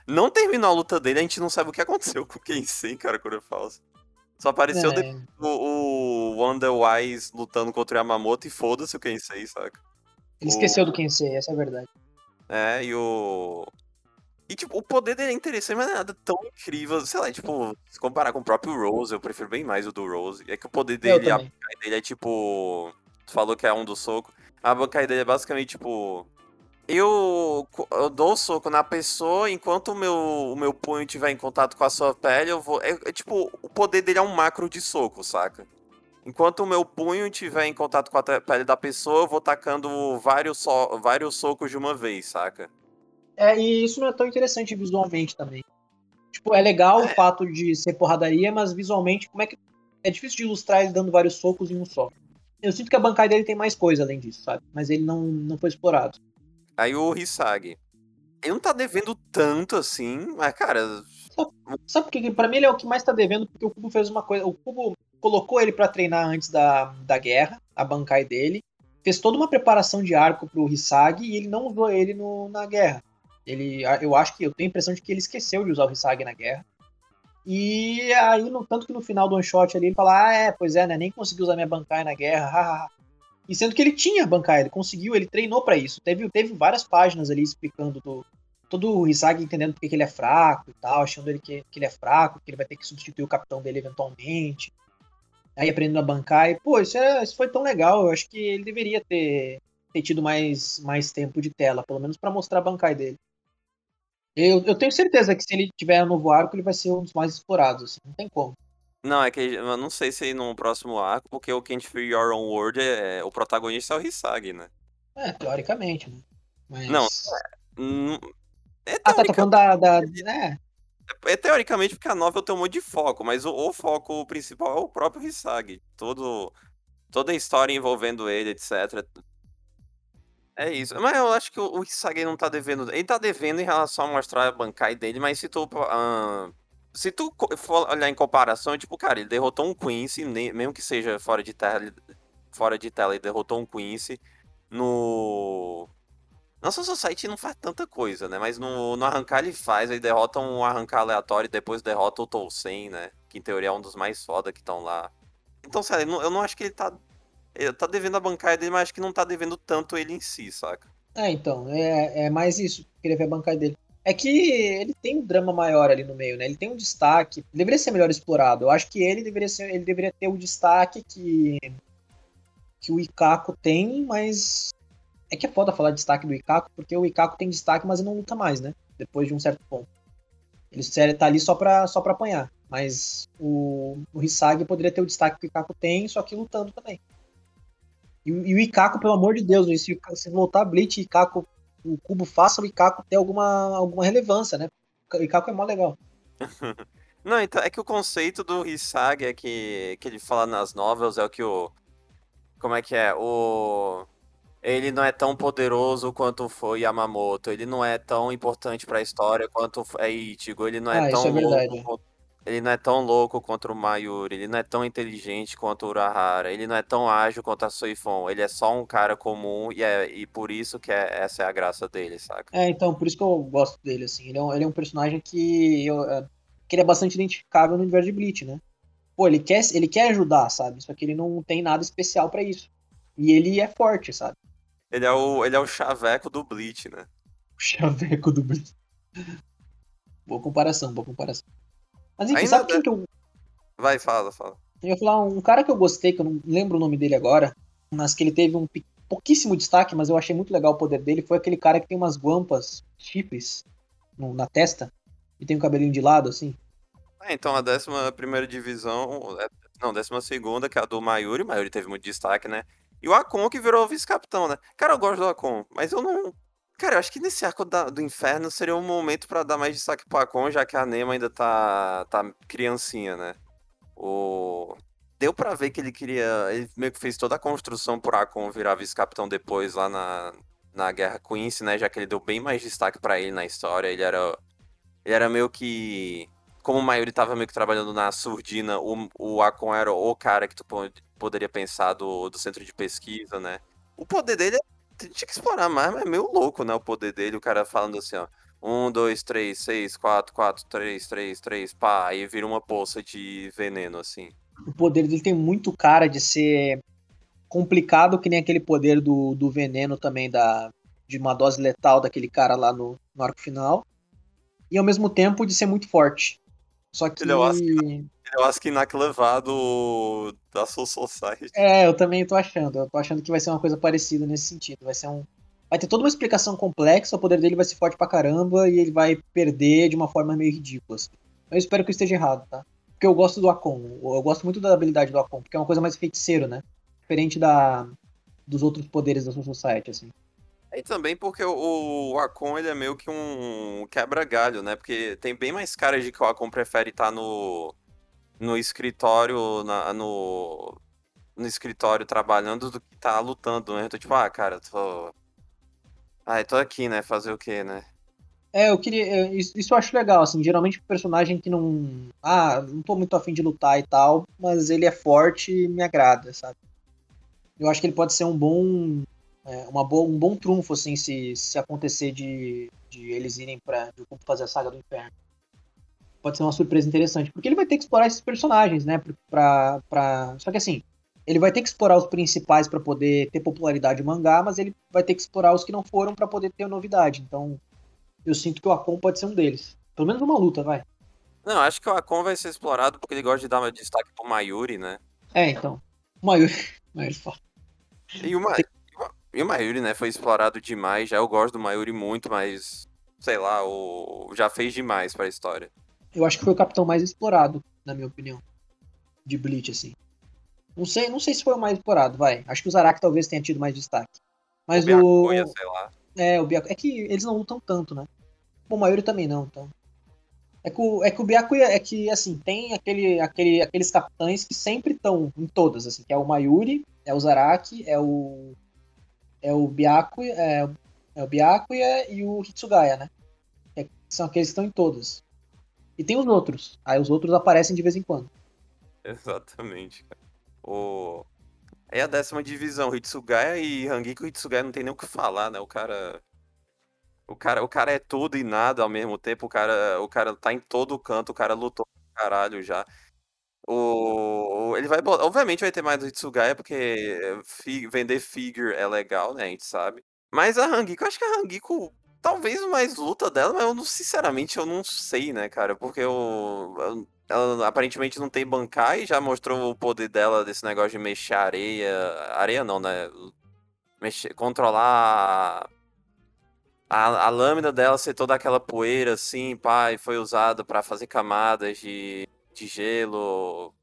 S1: Não terminou a luta dele, a gente não sabe o que aconteceu com o Kensei em Karakura falsa. Só apareceu
S2: É,
S1: o, o Wonderwise lutando contra o Yamamoto e foda-se o Kensei, saca?
S2: Ele esqueceu do Kensei, essa é a verdade.
S1: É, e o. E, tipo, o poder dele é interessante, mas não é nada tão incrível. Sei lá, tipo, se comparar com o próprio Rose, eu prefiro bem mais o do Rose. É que o poder dele, a dele é tipo. Tu falou que é um do soco. A bancai dele é basicamente tipo. Eu, eu dou o soco na pessoa, enquanto o meu, o meu punho estiver em contato com a sua pele, eu vou. É, é tipo, o poder dele é um macro de soco, saca? Enquanto o meu punho estiver em contato com a pele da pessoa, eu vou tacando vários, so, vários socos de uma vez, saca?
S2: É, e isso não é tão interessante visualmente também. Tipo, é legal o fato de ser porradaria, mas visualmente, como é que. É difícil de ilustrar ele dando vários socos em um só. Eu sinto que a bancada dele tem mais coisa além disso, sabe? Mas ele não, não foi explorado.
S1: Aí o Hisagi. Ele não tá devendo tanto assim, mas, cara,
S2: Sabe por quê? Pra mim ele é o que mais tá devendo, porque o Kubo fez uma coisa. O Kubo colocou ele pra treinar antes da, da guerra, a bancai dele. Fez toda uma preparação de arco pro Hisagi e ele não usou ele no, na guerra. Ele, eu acho que eu tenho a impressão de que ele esqueceu de usar o Hisagi na guerra. E aí, no tanto que no final do one shot ali, ele fala: Ah, é, pois é, né? Nem consegui usar minha bancai na guerra. hahaha." E sendo que ele tinha Bankai, ele conseguiu, ele treinou para isso. Teve, teve várias páginas ali explicando do, todo o Hisagi entendendo porque que ele é fraco e tal, achando ele que, que ele é fraco, que ele vai ter que substituir o capitão dele eventualmente. Aí aprendendo a bancar. E, pô, isso, é, isso foi tão legal. Eu acho que ele deveria ter, ter tido mais, mais tempo de tela, pelo menos para mostrar a bancai dele. Eu, eu tenho certeza que se ele tiver um novo arco, ele vai ser um dos mais explorados, assim, não tem como.
S1: Não, é que eu não sei se no próximo arco, porque o Can't Free Your Own World, é, o protagonista é o Hisagi, né?
S2: É, teoricamente, né? Mas...
S1: Não, é,
S2: é ah, tá, tá falando da... da é.
S1: é. teoricamente porque a novel tem um monte de foco, mas o, o foco principal é o próprio Hisagi. Todo, toda a história envolvendo ele, etc. É isso. Mas eu acho que o, o não tá devendo. Ele tá devendo em relação a mostrar a Bankai dele, mas se tu. Uh, se tu for olhar em comparação, tipo, cara, ele derrotou um Quincy, mesmo que seja fora de tela, fora de tela, ele derrotou um Quincy no. Nossa Society não faz tanta coisa, né? Mas no, no arrancar ele faz, ele derrota um arrancar aleatório e depois derrota o Tolsen, né? Que em teoria é um dos mais foda que estão lá. Então, sério, eu não acho que ele tá ele tá devendo a bancada dele, mas acho que não tá devendo tanto ele em si, saca?
S2: É, então, é, é mais isso. Queria ver a bancada dele. É que ele tem um drama maior ali no meio, né? Ele tem um destaque. Deveria ser melhor explorado. Eu acho que ele deveria ser, ele deveria ter o destaque que que o Ikako tem, mas é que é foda falar de destaque do Ikako, porque o Ikako tem destaque, mas ele não luta mais, né? Depois de um certo ponto. Ele tá ali só pra, só pra apanhar. Mas o, o Hisagi poderia ter o destaque que o Ikako tem, só que lutando também. E, e o Ikako, pelo amor de Deus, se, se voltar Blitz e Ikako, o Cubo faça o Ikako ter alguma, alguma relevância, né? O Ikako é mó legal.
S1: Não, então é que o conceito do Hisagi é que, que ele fala nas novels é o que o. Como é que é? O. Ele não é tão poderoso quanto foi Yamamoto. Ele não é tão importante para a história quanto é Ichigo. Ele não é
S2: ah,
S1: tão
S2: é
S1: louco ele não é tão louco quanto o Mayuri, ele não é tão inteligente quanto o Urahara, ele não é tão ágil quanto a Soifon, ele é só um cara comum e, é, e por isso que é, essa é a graça dele, saca?
S2: É, então, por isso que eu gosto dele, assim, ele é um, ele é um personagem que, eu, é, que ele é bastante identificável no universo de Bleach, né? Pô, ele quer, ele quer ajudar, sabe? Só que ele não tem nada especial para isso. E ele é forte, sabe?
S1: Ele é o, ele é o chaveco do Bleach, né?
S2: O chaveco do Bleach. boa comparação, boa comparação. Mas enfim, Ainda sabe quem que eu.
S1: Vai, fala, fala.
S2: Eu ia falar um cara que eu gostei, que eu não lembro o nome dele agora, mas que ele teve um pouquíssimo destaque, mas eu achei muito legal o poder dele, foi aquele cara que tem umas guampas chifres no, na testa e tem um cabelinho de lado, assim.
S1: É, então a décima primeira divisão, é, não, décima segunda, que é a do Mayuri, Mayuri teve muito destaque, né? E o Akon que virou vice-capitão, né? Cara, eu gosto do Akon, mas eu não, Cara, eu acho que nesse arco da- do inferno seria um momento pra dar mais destaque pro Akon, já que a Nema ainda tá, tá criancinha, né? O... Deu pra ver que ele queria. Ele meio que fez toda a construção por Akon virar vice-capitão depois lá na, na Guerra Quincy, né? Já que ele deu bem mais destaque pra ele na história. Ele era. Ele era meio que. Como o Mayuri tava meio que trabalhando na surdina, o, o Akon era o cara que tu poderia pensar do, do centro de pesquisa, né? O poder dele é tinha que explorar mais, mas é meio louco, né? O poder dele, o cara falando assim, ó. Um, dois, três, seis, quatro, quatro, três, três, três, pá, aí vira uma poça de veneno, assim.
S2: O poder dele tem muito cara de ser complicado, que nem aquele poder do, do veneno também, da, de uma dose letal daquele cara lá no, no arco final. E ao mesmo tempo de ser muito forte. Só que.
S1: Ele é o eu acho que levado da Soul Society.
S2: É, eu também tô achando. Eu tô achando que vai ser uma coisa parecida nesse sentido. Vai ser um. Vai ter toda uma explicação complexa, o poder dele vai ser forte pra caramba e ele vai perder de uma forma meio ridícula. Assim. Eu espero que eu esteja errado, tá? Porque eu gosto do Akon. Eu gosto muito da habilidade do Akon, porque é uma coisa mais feiticeiro, né? Diferente da dos outros poderes da Soul Society, assim.
S1: E também porque o, Akon ele é meio que um quebra-galho, né? Porque tem bem mais cara de que o Akon prefere estar tá no no escritório, na, no, no escritório trabalhando do que tá lutando, né? Eu tô tipo, ah, cara, tô. Ah, tô aqui, né? Fazer o quê, né?
S2: É, eu queria. Isso, isso eu acho legal, assim. Geralmente personagem que não. Ah, não tô muito afim de lutar e tal, mas ele é forte e me agrada, sabe? Eu acho que ele pode ser um bom. É, uma boa, um bom trunfo, assim, se, se acontecer de, de eles irem pra fazer a saga do inferno pode ser uma surpresa interessante, porque ele vai ter que explorar esses personagens, né? Pra, pra... Só que assim, ele vai ter que explorar os principais para poder ter popularidade no mangá, mas ele vai ter que explorar os que não foram para poder ter novidade. Então, eu sinto que o Akon pode ser um deles. Pelo menos uma luta, vai.
S1: Não, acho que o Akon vai ser explorado porque ele gosta de dar destaque pro Mayuri, né?
S2: É, então. O Mayuri. Mayuri foda.
S1: E o, Ma... e o Mayuri, né, foi explorado demais. Já eu gosto do Mayuri muito, mas. Sei lá, o... já fez demais pra história.
S2: Eu acho que foi o capitão mais explorado, na minha opinião. De Bleach, assim. Não sei, não sei se foi o mais explorado, vai. Acho que o Zarak talvez tenha tido mais destaque. Mas o.
S1: Byakuya, o... sei lá.
S2: É, o Byakuya. É que eles não lutam tanto, né? O Mayuri também não, então. É que o, é que o Byakuya é que, assim, tem aquele, aquele, aqueles capitães que sempre estão em todas, assim, que é o Mayuri, é o Zaraki, é o. É o Byakuya, é, é o Byakuya e o Hitsugaya, né? É, são aqueles que estão em todas. E tem os outros. Aí os outros aparecem de vez em quando.
S1: Exatamente, cara. O... É a décima divisão, Hitsugaya e Hangiko Hitsugaya não tem nem o que falar, né? O cara. O cara, o cara é tudo e nada ao mesmo tempo, o cara, o cara tá em todo canto, o cara lutou pra caralho já. O, ele vai, obviamente vai ter mais do Hitsugaya, porque vender figure é legal, né, a gente sabe. Mas a Hangiko, acho que a Hangiko talvez mais luta dela, mas eu não, sinceramente eu não sei, né, cara, porque eu, eu ela aparentemente não tem Bankai, já mostrou o poder dela desse negócio de mexer areia. Areia não, né? Mexer, controlar a, a lâmina dela ser toda aquela poeira assim, pá, e foi usada para fazer camadas de, de gelo.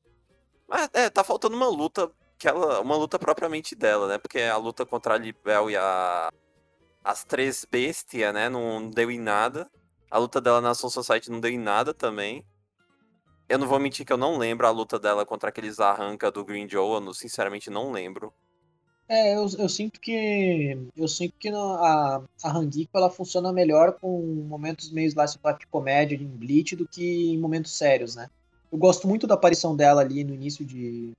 S1: Mas é, tá faltando uma luta, que ela, uma luta propriamente dela, né? Porque a luta contra a Libel e a as três bestias, né, não deu em nada. A luta dela na Soul Society não deu em nada também. Eu não vou mentir que eu não lembro a luta dela contra aqueles arranca do Green Joe, eu sinceramente não lembro.
S2: É, eu, eu sinto que eu sinto que a, a Hangiko ela funciona melhor com momentos meio slice de comédia em Bleach do que em momentos sérios, né? Eu gosto muito da aparição dela ali no início de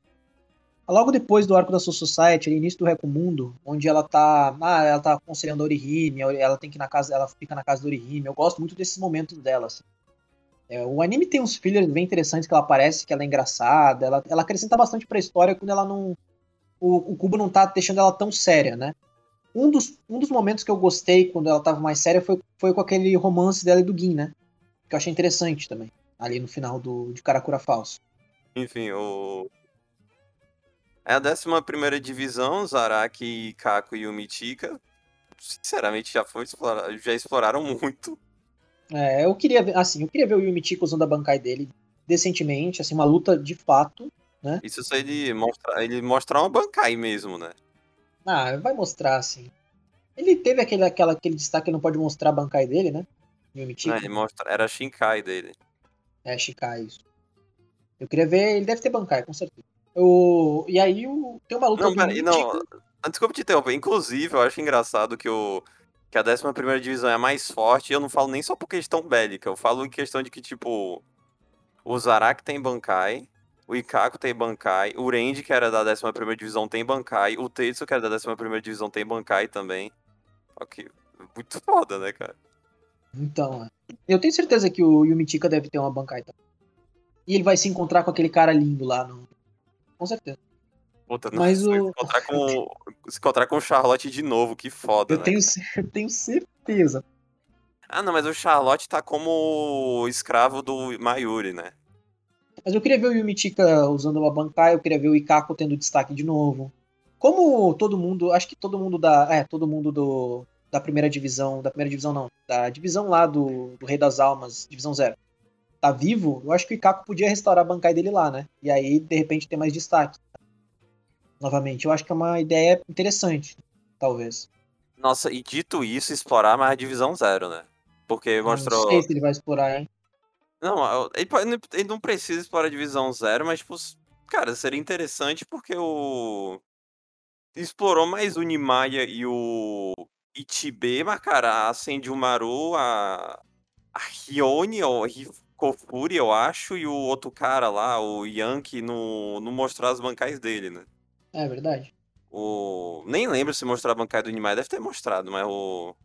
S2: logo depois do arco da Soul Society, ali, início do Recomundo, onde ela tá, ah, ela tá aconselhando a Orihime, ela tem que na casa, ela fica na casa do Orihime. Eu gosto muito desses momentos dela, assim. É, o anime tem uns fillers bem interessantes que ela aparece, que ela é engraçada, ela, ela acrescenta bastante pra história quando ela não. O, o Kubo não tá deixando ela tão séria, né? Um dos, um dos momentos que eu gostei quando ela tava mais séria foi, foi com aquele romance dela e do Gin, né? Que eu achei interessante também, ali no final do, de Karakura Falso.
S1: Enfim, o. É a 11 primeira divisão, Zaraki, Kako e Umitika. Sinceramente, já foi explorar, já exploraram muito.
S2: É, eu queria ver, assim, eu queria ver o Yumichiko usando a Bankai dele decentemente, assim, uma luta de fato, né?
S1: Isso se ele mostrar, ele mostrar uma Bankai mesmo, né?
S2: Ah, vai mostrar, assim. Ele teve aquele, aquela, aquele destaque que não pode mostrar a Bankai dele, né?
S1: Yumichiko. Não, ele mostra, era a Shinkai dele.
S2: É, Shinkai, isso. Eu queria ver, ele deve ter Bankai, com certeza. O, e aí o, tem uma luta...
S1: Não, peraí, não, desculpa te interromper. Inclusive, eu acho engraçado que o que a 11 divisão é a mais forte, e eu não falo nem só por questão bélica, eu falo em questão de que, tipo, o Zarak tem Bankai, o Ikako tem Bankai, o Randy, que era da 11 divisão, tem Bankai, o Tetsu, que era da 11 divisão, tem Bankai também. Ok, muito foda, né, cara?
S2: Então, é. eu tenho certeza que o Yumichika deve ter uma Bankai também. E ele vai se encontrar com aquele cara lindo lá, no... com certeza.
S1: Puta, não, Mas o... se, encontrar com, se encontrar com o Charlotte de novo, que foda,
S2: eu
S1: né?
S2: Tenho, eu tenho certeza.
S1: Ah, não, mas o Charlotte tá como escravo do Mayuri, né?
S2: Mas eu queria ver o Yumichika usando uma Bankai, eu queria ver o Ikako tendo destaque de novo. Como todo mundo, acho que todo mundo da, é, todo mundo do da primeira divisão, da primeira divisão não, da divisão lá do, do Rei das Almas, divisão zero, tá vivo, eu acho que o Ikako podia restaurar a Bankai dele lá, né? E aí, de repente, ter mais destaque novamente. Eu acho que é uma ideia interessante, talvez.
S1: Nossa, e dito isso, explorar mais a divisão zero, né? Porque mostrou.
S2: Não sei se ele vai explorar, hein?
S1: Não, ele, ele não precisa explorar a divisão zero, mas, tipo, cara, seria interessante porque o. Explorou mais o Nimaya e o Ichibe, mas, cara, a Senjumaru, a. A Rione, ou Kofuri, eu acho, e o outro cara lá, o Yankee, não, não mostrou as bancais dele, né?
S2: É verdade.
S1: O... Nem lembro se mostrar a bancada do Nimai, deve ter mostrado, mas o.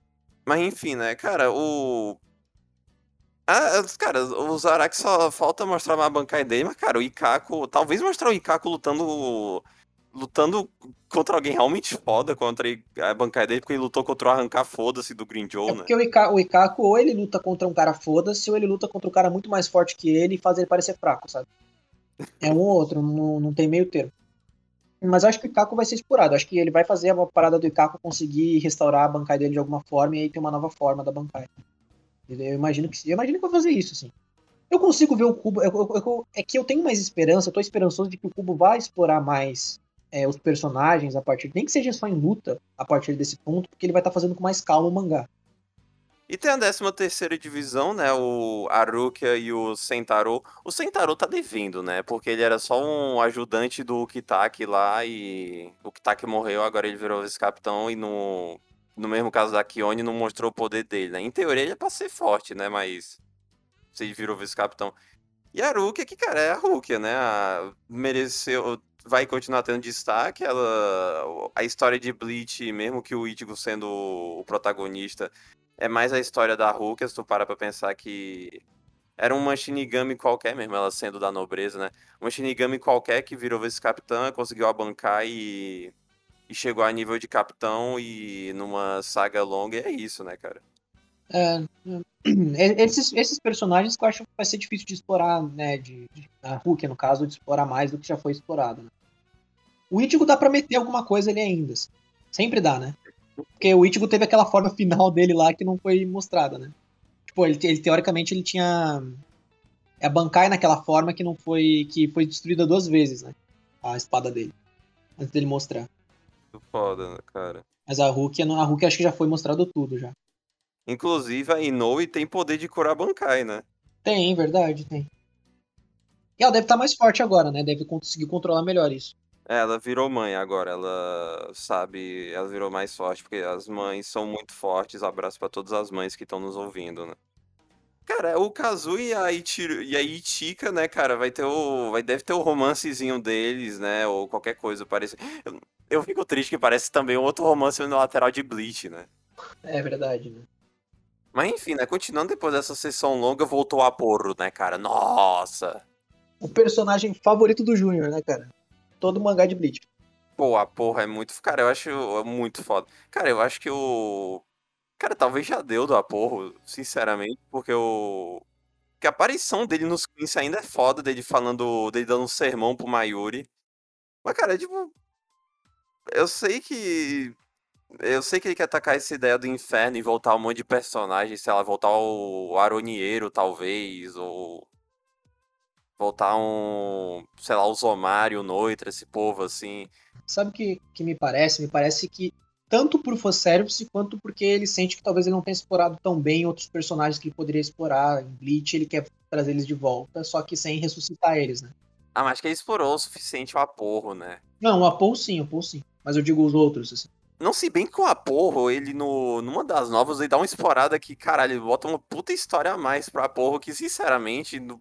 S1: Mas enfim, né, cara, o. Ah, cara, o Zarak só falta mostrar uma bancada dele, mas, cara, o Ikako. Talvez mostrar o Ikako lutando lutando contra alguém realmente foda contra a bancada dele, porque ele lutou contra o arrancar foda-se do Green Joe,
S2: É
S1: né?
S2: porque o, Ika, o Ikaku ou ele luta contra um cara foda-se, ou ele luta contra um cara muito mais forte que ele e faz ele parecer fraco, sabe? É um ou outro, não, não tem meio termo. Mas acho que o Ikaku vai ser explorado. Acho que ele vai fazer a parada do Ikaku conseguir restaurar a Bankai dele de alguma forma e aí ter uma nova forma da Bankai. Eu imagino que eu imagino que vai fazer isso, assim. Eu consigo ver o Cubo. eu- eu- eu- é que eu tenho mais esperança, eu tô esperançoso de que o Cubo vai explorar mais é, os personagens a partir. Nem que seja só em luta a partir desse ponto, porque ele vai estar fazendo com mais calma o mangá.
S1: E tem a 13 terceira divisão, né? O Arukia e o Sentaro. O Sentaro tá devendo, né? Porque ele era só um ajudante do Kitaki lá e o Kitaki morreu, agora ele virou vice-capitão e no, no mesmo caso da Kione não mostrou o poder dele, né? Em teoria ele é pra ser forte, né? Mas se virou vice-capitão. E a Rukia, que cara, é a Rukia, né? A- mereceu, vai continuar tendo destaque. Ela, a história de Bleach, mesmo que o Ichigo sendo o protagonista, é mais a história da Rukia, se tu para pra pensar que era uma Shinigami qualquer mesmo, ela sendo da nobreza, né? Uma Shinigami qualquer que virou vice-capitã, conseguiu abancar e, e chegou a nível de capitão e numa saga longa, e é isso, né, cara?
S2: É, esses, esses personagens que eu acho que vai ser difícil de explorar, né? De, de, a Hulk, no caso, de explorar mais do que já foi explorado. Né? O Ichigo dá pra meter alguma coisa ali ainda. assim. Sempre dá, né? Porque o Ichigo teve aquela forma final dele lá que não foi mostrada, né? Tipo, ele, ele teoricamente ele tinha. É a Bankai naquela forma que não foi. que foi destruída duas vezes, né? A espada dele. Antes dele mostrar.
S1: Foda, né, cara?
S2: Mas a Hulk, a Hulk acho que já foi mostrado tudo já.
S1: Inclusive, a Inoue tem poder de curar Bankai, né?
S2: Tem, verdade, tem. E ela deve estar mais forte agora, né? Deve conseguir controlar melhor isso.
S1: É, Ela virou mãe agora, ela sabe, ela virou mais forte, porque as mães são muito fortes. Abraço pra todas as mães que estão nos ouvindo, né? Cara, o Kazu e a, Ichiro, e a Ichika, né, cara, vai ter o. Vai, deve ter o romancezinho deles, né? Ou qualquer coisa, parece. Eu, eu fico triste que parece também outro romance no lateral de Bleach, né?
S2: É verdade, né?
S1: Mas enfim, né? Continuando depois dessa sessão longa, voltou a porro, né, cara? Nossa!
S2: O personagem favorito do Júnior, né, cara? Todo mangá de Bleach.
S1: Pô, a porra é muito. Cara, eu acho muito foda. Cara, eu acho que o. Cara, talvez já deu do Aporro, sinceramente, porque o. Que a aparição dele nos Queens ainda é foda, dele falando. dele dando um sermão pro Mayuri. Mas, cara, é tipo. Eu sei que. Eu sei que ele quer atacar essa ideia do inferno e voltar um monte de personagens, sei lá, voltar o Aronieiro, talvez, ou. Voltar um. Sei lá, o Zomário, o Noitra, esse povo assim.
S2: Sabe o que, que me parece? Me parece que tanto por fanservice quanto porque ele sente que talvez ele não tenha explorado tão bem outros personagens que ele poderia explorar em Bleach, ele quer trazer eles de volta, só que sem ressuscitar eles, né?
S1: Ah, mas acho que ele explorou o suficiente o Aporro, né?
S2: Não, o Apo sim, o Apo sim. Mas eu digo os outros, assim.
S1: Não se bem que o Aporro, ele no, numa das novas, ele dá uma explorada que, caralho, ele bota uma puta história a mais pro Aporro que, sinceramente, no-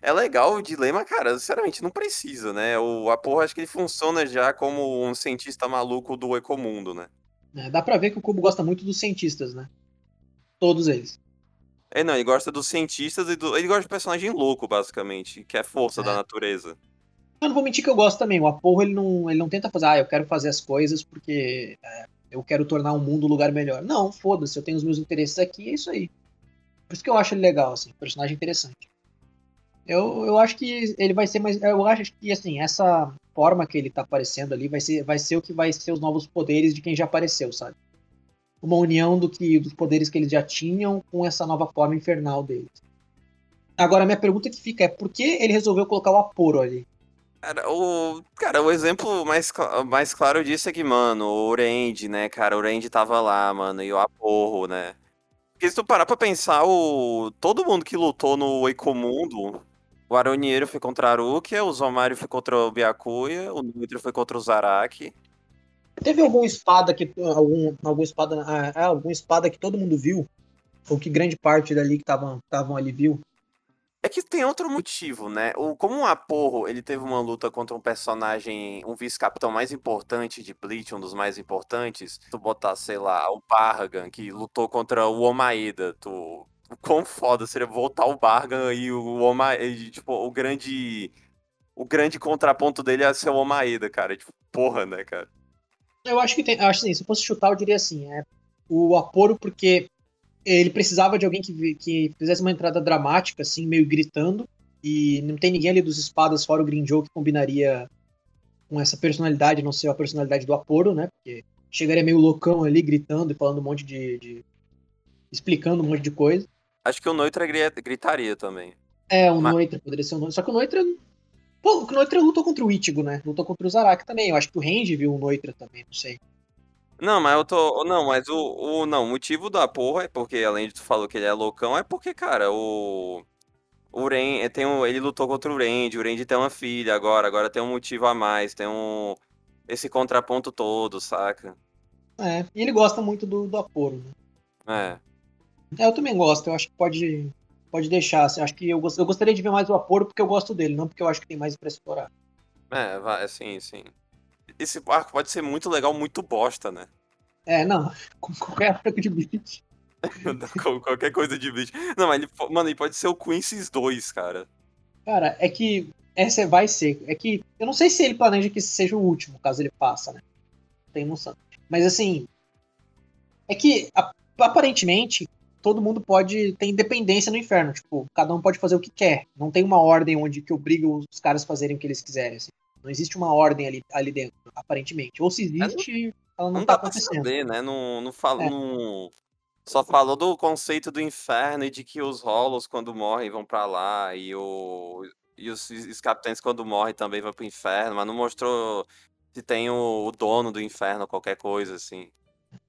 S1: é legal o dilema, cara, sinceramente, não precisa, né? O Aporro, acho que ele funciona já como um cientista maluco do Ecomundo, né?
S2: É, dá pra ver que o Kubo gosta muito dos cientistas, né? Todos eles.
S1: É, não, ele gosta dos cientistas e do... ele gosta de personagem louco, basicamente, que é força da
S2: É.
S1: natureza.
S2: Eu não vou mentir que eu gosto também. O Aporro, ele não, ele não tenta fazer, ah, eu quero fazer as coisas porque é, eu quero tornar o mundo um lugar melhor. Não, foda-se, eu tenho os meus interesses aqui, é isso aí. Por isso que eu acho ele legal, assim, personagem interessante. Eu, eu acho que ele vai ser mais. Eu acho que, assim, essa forma que ele tá aparecendo ali vai ser, vai ser o que vai ser os novos poderes de quem já apareceu, sabe? Uma união do que dos poderes que eles já tinham com essa nova forma infernal deles. Agora, minha pergunta que fica é por que ele resolveu colocar o Aporo ali?
S1: Cara, o, cara, o exemplo mais, mais claro disso é que, mano, o Randy, né, cara, o Randy tava lá, mano, e o Aporro, né? Porque se tu parar pra pensar, o, todo mundo que lutou no Ecomundo, o Aronieiro foi contra a Arukia, o Zomário foi contra o Byakuya, o Nitro foi contra o Zaraki.
S2: Teve alguma espada que algum alguma espada ah, ah, alguma espada que todo mundo viu ou que grande parte dali que estavam ali viu?
S1: É que tem outro motivo, né? O, como o Aporro, ele teve uma luta contra um personagem, um vice-capitão mais importante de Bleach, um dos mais importantes. Tu botar, sei lá, o Bargan, que lutou contra o Omaeda. Tu, o quão foda seria voltar o Bargan e o Omaeda, tipo, o grande... o grande contraponto dele ia ser o Omaeda, cara. Tipo, porra, né, cara?
S2: Eu acho que tem. Acho assim, se fosse chutar, eu diria assim: é o Aporo, porque ele precisava de alguém que, que fizesse uma entrada dramática, assim, meio gritando. E não tem ninguém ali dos espadas, fora o Green Joe, que combinaria com essa personalidade, não ser a personalidade do Aporo, né? Porque chegaria meio loucão ali, gritando e falando um monte de. de... explicando um monte de coisa.
S1: Acho que o Noitra gritaria também.
S2: É, o Mas... Noitra poderia ser o Noitra. Só que o Noitra. Pô, o Noitra lutou contra o Ichigo, né? Lutou contra o Zaraki também. Eu acho que o Range viu o Noitra também, não sei.
S1: Não, mas eu tô. Não, mas o, o. Não, o motivo da porra é porque, além de tu falou que ele é loucão, é porque, cara, o. O Ren, tem um, ele lutou contra o Randy, o Randy tem uma filha agora, agora tem um motivo a mais, tem um. Esse contraponto todo, saca?
S2: É, e ele gosta muito do, do Aporo,
S1: né?
S2: É. é. Eu também gosto, eu acho que pode, pode deixar. Assim, acho que eu, eu gostaria de ver mais o Aporo porque eu gosto dele, não porque eu acho que tem mais pra explorar.
S1: É, vai, sim, sim. Esse arco pode ser muito legal, muito bosta, né?
S2: É, não, com qualquer arco de Bleach.
S1: Qualquer coisa de bicho. Não, mas ele, mano, ele pode ser o Quincy's 2, cara.
S2: Cara, é que essa vai ser. É que eu não sei se ele planeja que esse seja o último, caso ele faça, né? Tem noção. Mas assim. É que aparentemente todo mundo pode ter independência no inferno. Tipo, cada um pode fazer o que quer. Não tem uma ordem onde que obriga os caras a fazerem o que eles quiserem. Assim. Não existe uma ordem ali, ali dentro, aparentemente. Ou se existe, não, ela não, não tá acontecendo.
S1: Saber, né? Não, não, fala, é. não, só falou do conceito do inferno e de que os rolos, quando morrem, vão para lá, e, o, e os, os capitães, quando morrem, também vão pro inferno, mas não mostrou se tem o, o dono do inferno, qualquer coisa assim.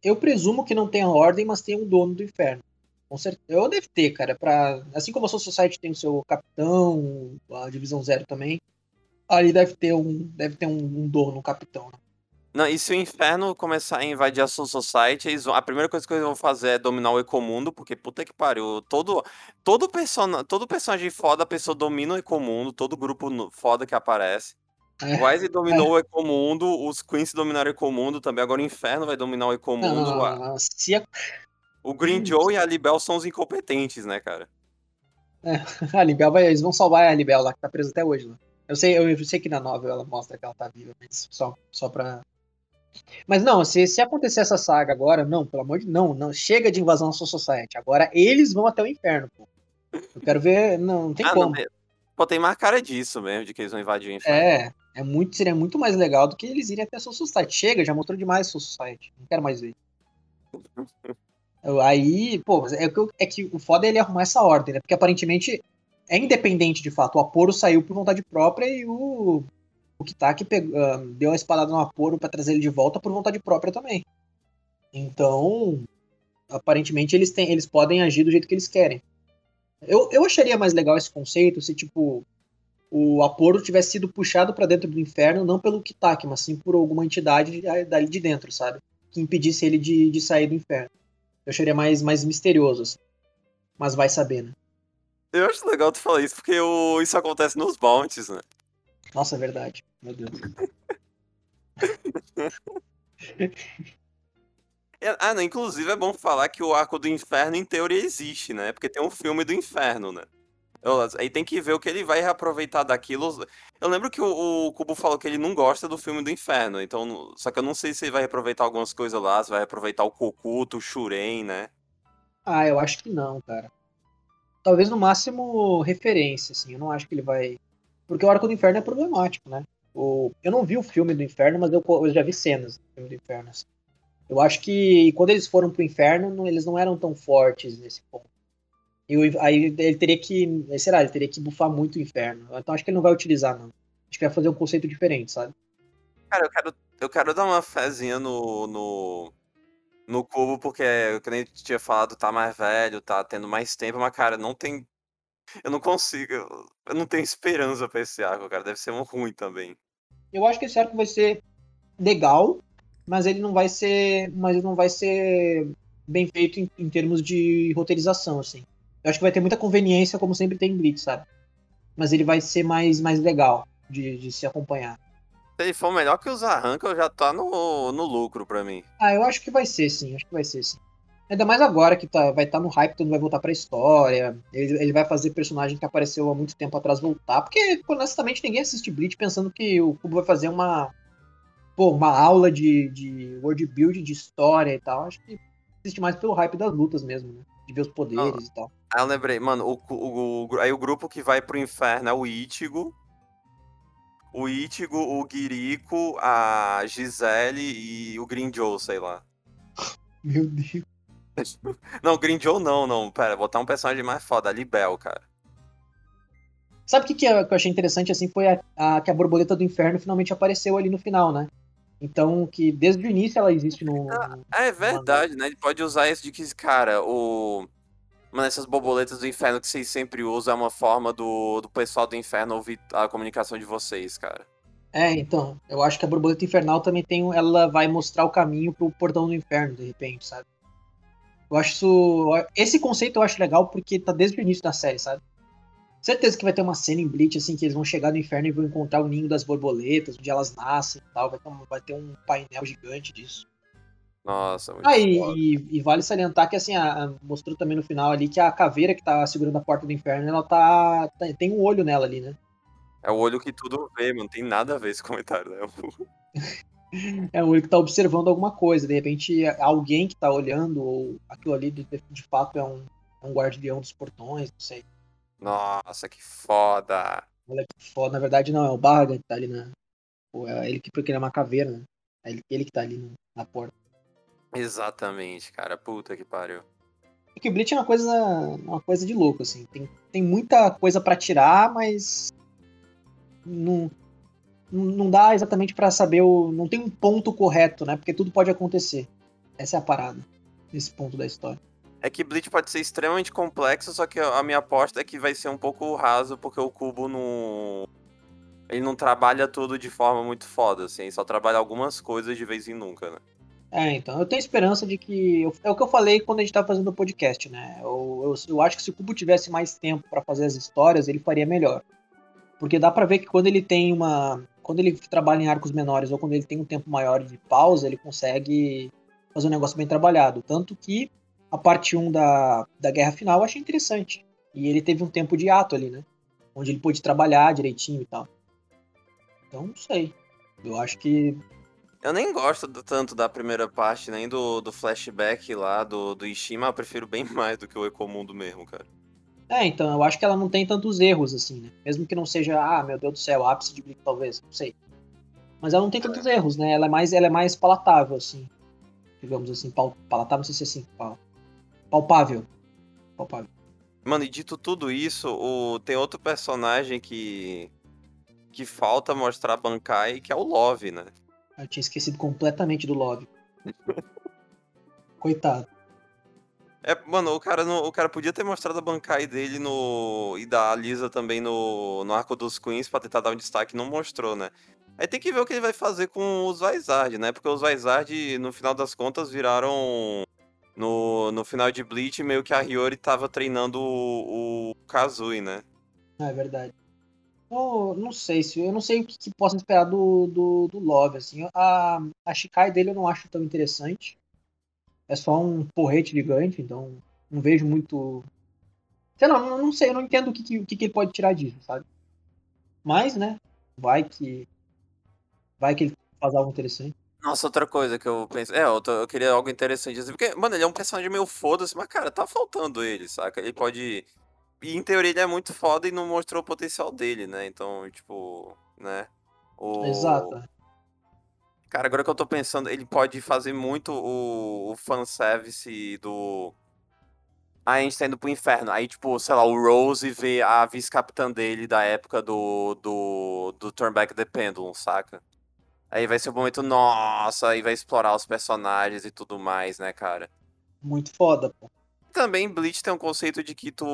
S2: Eu presumo que não tem a ordem, mas tem um dono do inferno. Com certeza. Eu deve ter, cara. Pra... Assim como a Soul Society tem o seu capitão, a Divisão Zero também, ali deve ter um, deve ter um, um dono, um capitão. Né?
S1: Não, e se o inferno começar a invadir a Soul Society, eles vão- a primeira coisa que eles vão fazer é dominar o Ecomundo, porque puta que pariu. Todo, todo, persona, todo personagem foda, a pessoa domina o Ecomundo, todo grupo foda que aparece. É, O Wise dominou é. o Ecomundo, os Queens dominaram o Ecomundo também, agora o Inferno vai dominar o Ecomundo.
S2: Não, não, não, Se a...
S1: O Green Joe e a Libel são os incompetentes, né, cara?
S2: É, a Libel vai, eles vão salvar a Libel lá, que tá presa até hoje. Né? Eu sei, eu sei que na novela ela mostra que ela tá viva, mas só, só pra mas não, se, se acontecer essa saga agora, não, pelo amor de não, não, chega de invasão à Soul Society. Agora eles vão até o inferno, pô. Eu quero ver, não, não tem ah, como. Não,
S1: pô, tem mais cara disso mesmo, de que eles vão invadir o inferno.
S2: É, é muito, seria muito mais legal do que eles irem até a Soul Society. Chega, já mostrou demais a Soul Society. Não quero mais ver. Aí, pô, é que, é que o foda é ele arrumar essa ordem, né? Porque aparentemente é independente de fato. O Aporo saiu por vontade própria e o o Kitaki pegou, uh, deu a espadada no Aporo para trazer ele de volta por vontade própria também. Então, aparentemente eles têm, eles podem agir do jeito que eles querem. Eu, eu acharia mais legal esse conceito se tipo o Aporo tivesse sido puxado para dentro do inferno não pelo Kitaki, mas sim por alguma entidade dali de dentro, sabe? Que impedisse ele de, de sair do inferno. Eu acharia mais, mais misterioso, assim. Mas vai saber, né?
S1: Eu acho legal tu falar isso, porque o, isso acontece nos bounties, né?
S2: Nossa, é verdade. Meu Deus.
S1: É, ah, não, inclusive é bom falar que o arco do inferno em teoria existe, né? Porque tem um filme do inferno, né? Aí tem que ver o que ele vai reaproveitar daquilo. Eu lembro que o, o Kubo falou que ele não gosta do filme do inferno, então. Só que eu não sei se ele vai reaproveitar algumas coisas lá, se vai aproveitar o Kokuto, o Shuren, né?
S2: Ah, eu acho que não, cara. Talvez no máximo referência, assim. Eu não acho que ele vai porque o Arco do Inferno é problemático, né? O, eu não vi o filme do Inferno, mas eu, eu já vi cenas do filme do Inferno. Assim. Eu acho que quando eles foram pro Inferno, não, eles não eram tão fortes nesse ponto. E aí ele teria que, será, ele teria que bufar muito o Inferno. Então acho que ele não vai utilizar, não. Acho que vai fazer um conceito diferente, sabe?
S1: Cara, eu quero, eu quero dar uma fezinha no, no, no cubo, porque, a gente tinha falado, tá mais velho, tá tendo mais tempo, mas, cara, não tem eu não consigo. Eu não tenho esperança pra esse arco, cara. Deve ser um ruim também.
S2: Eu acho que esse arco vai ser legal, mas ele não vai ser. Mas ele não vai ser bem feito em, em termos de roteirização, assim. Eu acho que vai ter muita conveniência, como sempre tem em Blitz, sabe? Mas ele vai ser mais, mais legal de, de se acompanhar.
S1: Se ele for melhor que os arranca, já tá no, no lucro pra mim.
S2: Ah, eu acho que vai ser, sim. Acho que vai ser, sim. Ainda mais agora que tá, vai estar tá no hype, todo mundo vai voltar pra história. Ele, ele vai fazer personagem que apareceu há muito tempo atrás voltar. Porque, honestamente, ninguém assiste Bleach pensando que o Kubo vai fazer uma. Pô, uma aula de, de world building, de história e tal. Acho que existe mais pelo hype das lutas mesmo, né? De ver os poderes e tal.
S1: Aí eu lembrei, mano, o, o, o, aí o grupo que vai pro inferno é o Ichigo. O Ichigo, o Giriko, a Gisele e o Green Joe, sei lá.
S2: Meu Deus.
S1: Não, Green Joe não, não. Pera, botar um personagem mais foda, a Libel, cara.
S2: Sabe o que, que eu achei interessante, assim, foi a, a, que a borboleta do inferno finalmente apareceu ali no final, né? Então, que desde o início ela existe no.
S1: Ah, é verdade, né? Ele pode usar isso de que, cara, o. Mano, essas borboletas do inferno que vocês sempre usam é uma forma do, do pessoal do inferno ouvir a comunicação de vocês, cara.
S2: É, então, eu acho que a borboleta infernal também tem. Ela vai mostrar o caminho pro portão do inferno, de repente, sabe? Eu acho isso. Esse conceito eu acho legal porque tá desde o início da série, sabe? Certeza que vai ter uma cena em Bleach, assim, que eles vão chegar no inferno e vão encontrar o ninho das borboletas, onde elas nascem e tal. Vai ter um, vai ter um painel gigante disso.
S1: Nossa, muito
S2: Ah, e, e, vale salientar que, assim, a, a, mostrou também no final ali que a caveira que tá segurando a porta do inferno, ela tá. tá tem um olho nela ali, né?
S1: É o olho que tudo vê, mano. Tem nada a ver esse comentário, né?
S2: é o olho que tá observando alguma coisa. De repente, alguém que tá olhando, ou aquilo ali de, de fato é um, é um guardião dos portões, não sei.
S1: Nossa, que foda!
S2: Olha que foda. Na verdade, não, é o Barga que tá ali na. É ele que porque ele é uma caveira, né? É ele, ele que tá ali na porta.
S1: Exatamente, cara. Puta que pariu.
S2: É que o Bleach é uma coisa, uma coisa de louco, assim. Tem, tem muita coisa para tirar, mas não, não dá exatamente para saber o. Não tem um ponto correto, né? Porque tudo pode acontecer. Essa é a parada. Nesse ponto da história.
S1: É que Bleach pode ser extremamente complexo, só que a minha aposta é que vai ser um pouco raso, porque o Cubo não. Ele não trabalha tudo de forma muito foda, assim, só trabalha algumas coisas de vez em nunca, né?
S2: É, então, eu tenho esperança de que. É o que eu falei quando a gente tava fazendo o podcast, né? Eu, eu, eu acho que se o Cubo tivesse mais tempo para fazer as histórias, ele faria melhor. Porque dá para ver que quando ele tem uma quando ele trabalha em arcos menores ou quando ele tem um tempo maior de pausa, ele consegue fazer um negócio bem trabalhado. Tanto que a parte 1 da, da Guerra Final eu achei interessante. E ele teve um tempo de ato ali, né? Onde ele pôde trabalhar direitinho e tal. Então, não sei. Eu acho que.
S1: Eu nem gosto do, tanto da primeira parte, nem do, do flashback lá do, do Ishima. Eu prefiro bem mais do que o Ecomundo mesmo, cara.
S2: É, então, eu acho que ela não tem tantos erros, assim, né? Mesmo que não seja, ah, meu Deus do céu, ápice de Bleach, talvez, não sei. Mas ela não tem tantos é. erros, né? Ela é mais, ela é mais palatável, assim. Digamos assim, pal, palatável, não sei se é assim, pal, palpável. Palpável.
S1: Mano, e dito tudo isso, o, tem outro personagem que. que falta mostrar Bankai, que é o Love, né?
S2: Eu tinha esquecido completamente do Love. Coitado.
S1: É, mano, o cara, no, o cara podia ter mostrado a Bankai dele no. e da Lisa também no, no Arco dos Queens pra tentar dar um destaque, não mostrou, né? Aí tem que ver o que ele vai fazer com os Vizard, né? Porque os Vizard, no final das contas, viraram. No, no final de Bleach, meio que a Hiyori tava treinando o, o Kazui, né?
S2: Ah, é verdade. Eu não sei se eu não sei o que, que posso esperar do, do, do Love, assim. A, a Shikai dele eu não acho tão interessante é só um porrete gigante, então não vejo muito. Sei lá, não, não sei, eu não entendo o que, que, que, ele pode tirar disso, sabe? Mas, né, vai que. Vai que ele faz algo interessante.
S1: Nossa, outra coisa que eu pensei. É, eu, tô, eu queria algo interessante. Assim, porque, mano, ele é um personagem meio foda-se, mas, cara, tá faltando ele, saca? Ele pode. E em teoria ele é muito foda e não mostrou o potencial dele, né? Então, tipo, né?
S2: O... Exato.
S1: Cara, agora que eu tô pensando, ele pode fazer muito o, o fanservice do. A gente tá indo pro inferno. Aí, tipo, sei lá, o Rose vê a vice-capitã dele da época do, do, do Turn Back the Pendulum, saca? Aí vai ser o um momento, nossa, aí vai explorar os personagens e tudo mais, né, cara?
S2: Muito foda, pô.
S1: Também Bleach tem um conceito de que tu.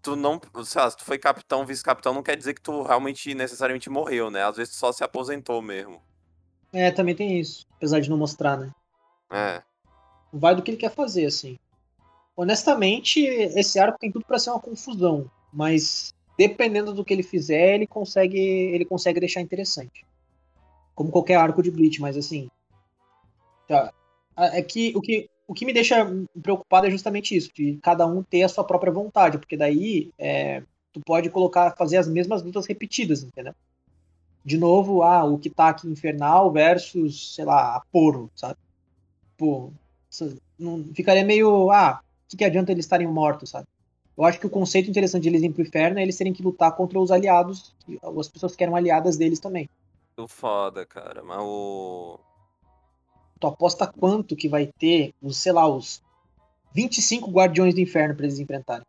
S1: Tu não. Sei lá, se tu foi capitão, vice-capitão, não quer dizer que tu realmente necessariamente morreu, né? Às vezes tu só se aposentou mesmo.
S2: É, também tem isso. Apesar de não mostrar, né?
S1: É.
S2: Vai do que ele quer fazer, assim. Honestamente, esse arco tem tudo para ser uma confusão. Mas dependendo do que ele fizer, ele consegue, ele consegue deixar interessante. Como qualquer arco de Bleach, mas assim. É que o que, o que me deixa preocupado é justamente isso, de cada um ter a sua própria vontade, porque daí é, tu pode colocar, fazer as mesmas lutas repetidas, entendeu? De novo, ah, o aqui infernal versus, sei lá, a Poro, sabe? Pô, não, ficaria meio, ah, o que, que adianta eles estarem mortos, sabe? Eu acho que o conceito interessante de eles irem pro inferno é eles terem que lutar contra os aliados, as pessoas que eram aliadas deles também.
S1: Foda, cara, mas o
S2: tu aposta quanto que vai ter os, sei lá, os 25 Guardiões do Inferno para eles enfrentarem.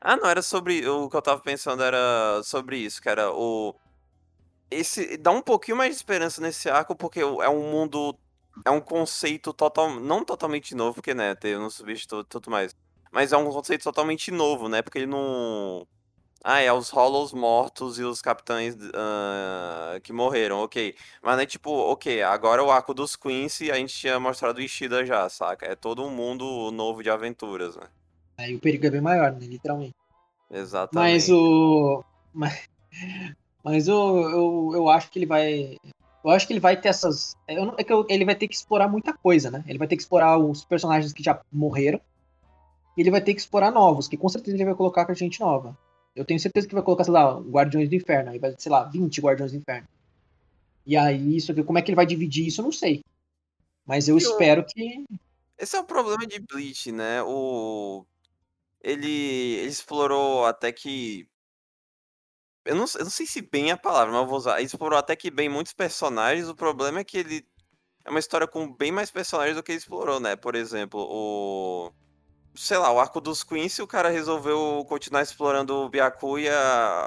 S1: Ah, não, era sobre. O que eu tava pensando era sobre isso, era o. Esse. Dá um pouquinho mais de esperança nesse arco, porque é um mundo. É um conceito total. Não totalmente novo, porque, né, tem um substituto e tudo mais. Mas é um conceito totalmente novo, né? Porque ele não. Ah, é os Hollows mortos e os capitães uh, que morreram, ok. Mas é tipo, ok, agora o arco dos Quincy a gente tinha mostrado o Ishida já, saca? É todo um mundo novo de aventuras, né?
S2: Aí o perigo é bem maior, né? Literalmente.
S1: Exatamente.
S2: Mas o. Mas, mas o, eu, eu acho que ele vai. Eu acho que ele vai ter essas. Eu, é que eu, ele vai ter que explorar muita coisa, né? Ele vai ter que explorar os personagens que já morreram. E ele vai ter que explorar novos, que com certeza ele vai colocar com a gente nova. Eu tenho certeza que vai colocar, sei lá, Guardiões do Inferno. Aí vai, sei lá, 20 Guardiões do Inferno. E aí, isso aqui, como é que ele vai dividir isso, eu não sei. Mas eu, eu espero que.
S1: Esse é o problema de Bleach, né? O. Ele, ele explorou até que. Eu não, eu não sei se bem é a palavra, mas eu vou usar. Ele explorou até que bem muitos personagens. O problema é que ele. É uma história com bem mais personagens do que ele explorou, né? Por exemplo, o sei lá, o arco dos Quincy, o cara resolveu continuar explorando o Byakuya,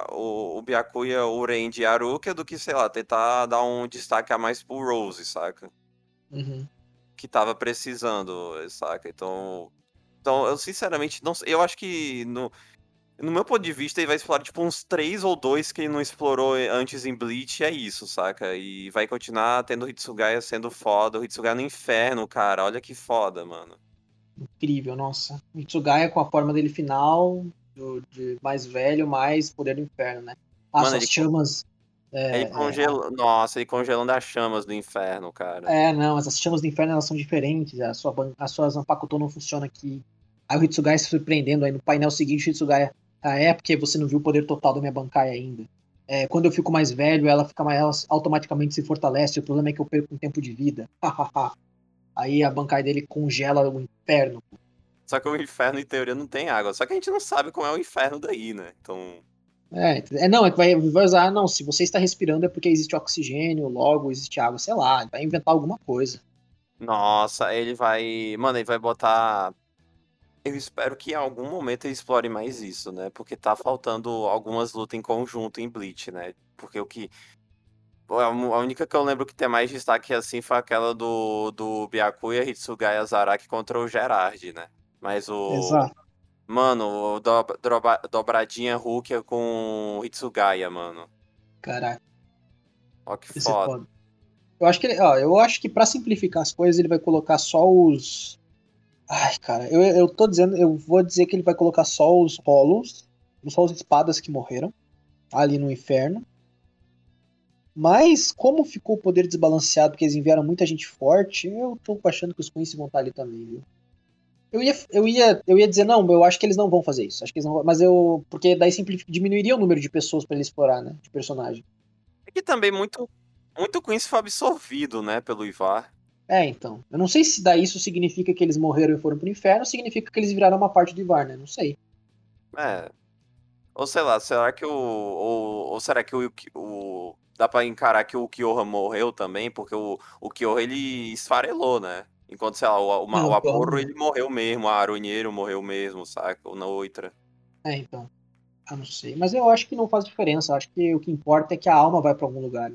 S1: o, o Byakuya, o Range e a Aruka, do que, sei lá, tentar dar um destaque a mais pro Rose, saca?
S2: Uhum.
S1: Que tava precisando, saca? Então, então eu sinceramente não sei, eu acho que no, no meu ponto de vista ele vai explorar tipo uns três ou dois que ele não explorou antes em Bleach, é isso, saca? E vai continuar tendo o Hitsugaya sendo foda, o Hitsugaya no inferno, cara, olha que foda, mano
S2: incrível, nossa. Mitsugaya com a forma dele final, do, de mais velho, mais poder do inferno, né? Ah, Mano, as chamas.
S1: É, ele congela... É... Nossa, ele congelando as chamas do inferno, cara.
S2: É, não, mas as chamas do inferno elas são diferentes. A sua, a sua Zanpakuto não funciona aqui. Aí o Hitsugaya se surpreendendo aí no painel seguinte, o Hitsugaya. Ah, é porque você não viu o poder total da minha Bankai ainda. É, quando eu fico mais velho, ela fica mais. Ela automaticamente se fortalece. O problema é que eu perco um tempo de vida. Aí a bancada dele congela o inferno.
S1: Só que o inferno, em teoria, não tem água. Só que a gente não sabe como é o inferno daí, né? Então.
S2: É, é não, é que vai, vai usar, não, se você está respirando é porque existe oxigênio, logo existe água, sei lá, vai inventar alguma coisa.
S1: Nossa, ele vai. Mano, ele vai botar. Eu espero que em algum momento ele explore mais isso, né? Porque tá faltando algumas lutas em conjunto em Bleach, né? Porque o que a única que eu lembro que tem mais destaque assim foi aquela do, do Byakuya Hitsugaya Zaraki contra o Gerard, né? Mas o.
S2: Exato.
S1: Mano, o do, dobradinha Rukia com Hitsugaya, mano.
S2: Caraca.
S1: Ó, que foda. foda.
S2: Eu acho que ele, ó, eu acho que para simplificar as coisas ele vai colocar só os. Ai, cara, eu, eu tô dizendo, eu vou dizer que ele vai colocar só os rolos, só as espadas que morreram ali no inferno. Mas, como ficou o poder desbalanceado, porque eles enviaram muita gente forte, eu tô achando que os Queens vão estar ali também, viu? Eu ia, eu, ia, eu ia dizer, não, eu acho que eles não vão fazer isso. Acho que eles não, mas eu. Porque daí simplific, diminuiria o número de pessoas para ele explorar, né? De personagem.
S1: É que também muito, muito Queens foi absorvido, né, pelo Ivar.
S2: É, então. Eu não sei se daí isso significa que eles morreram e foram pro inferno, ou significa que eles viraram uma parte do Ivar, né? Não sei.
S1: É. Ou sei lá, será que o. Ou, ou será que o, o dá pra encarar que o Kyoha morreu também, porque o, o Kyoha ele esfarelou, né? Enquanto, sei lá, o, o, não, o Aporro ele morreu mesmo, a Arunheiro morreu mesmo, saca? Ou na outra.
S2: É, então. Eu não sei. Mas eu acho que não faz diferença. Eu acho que o que importa é que a alma vai para algum lugar.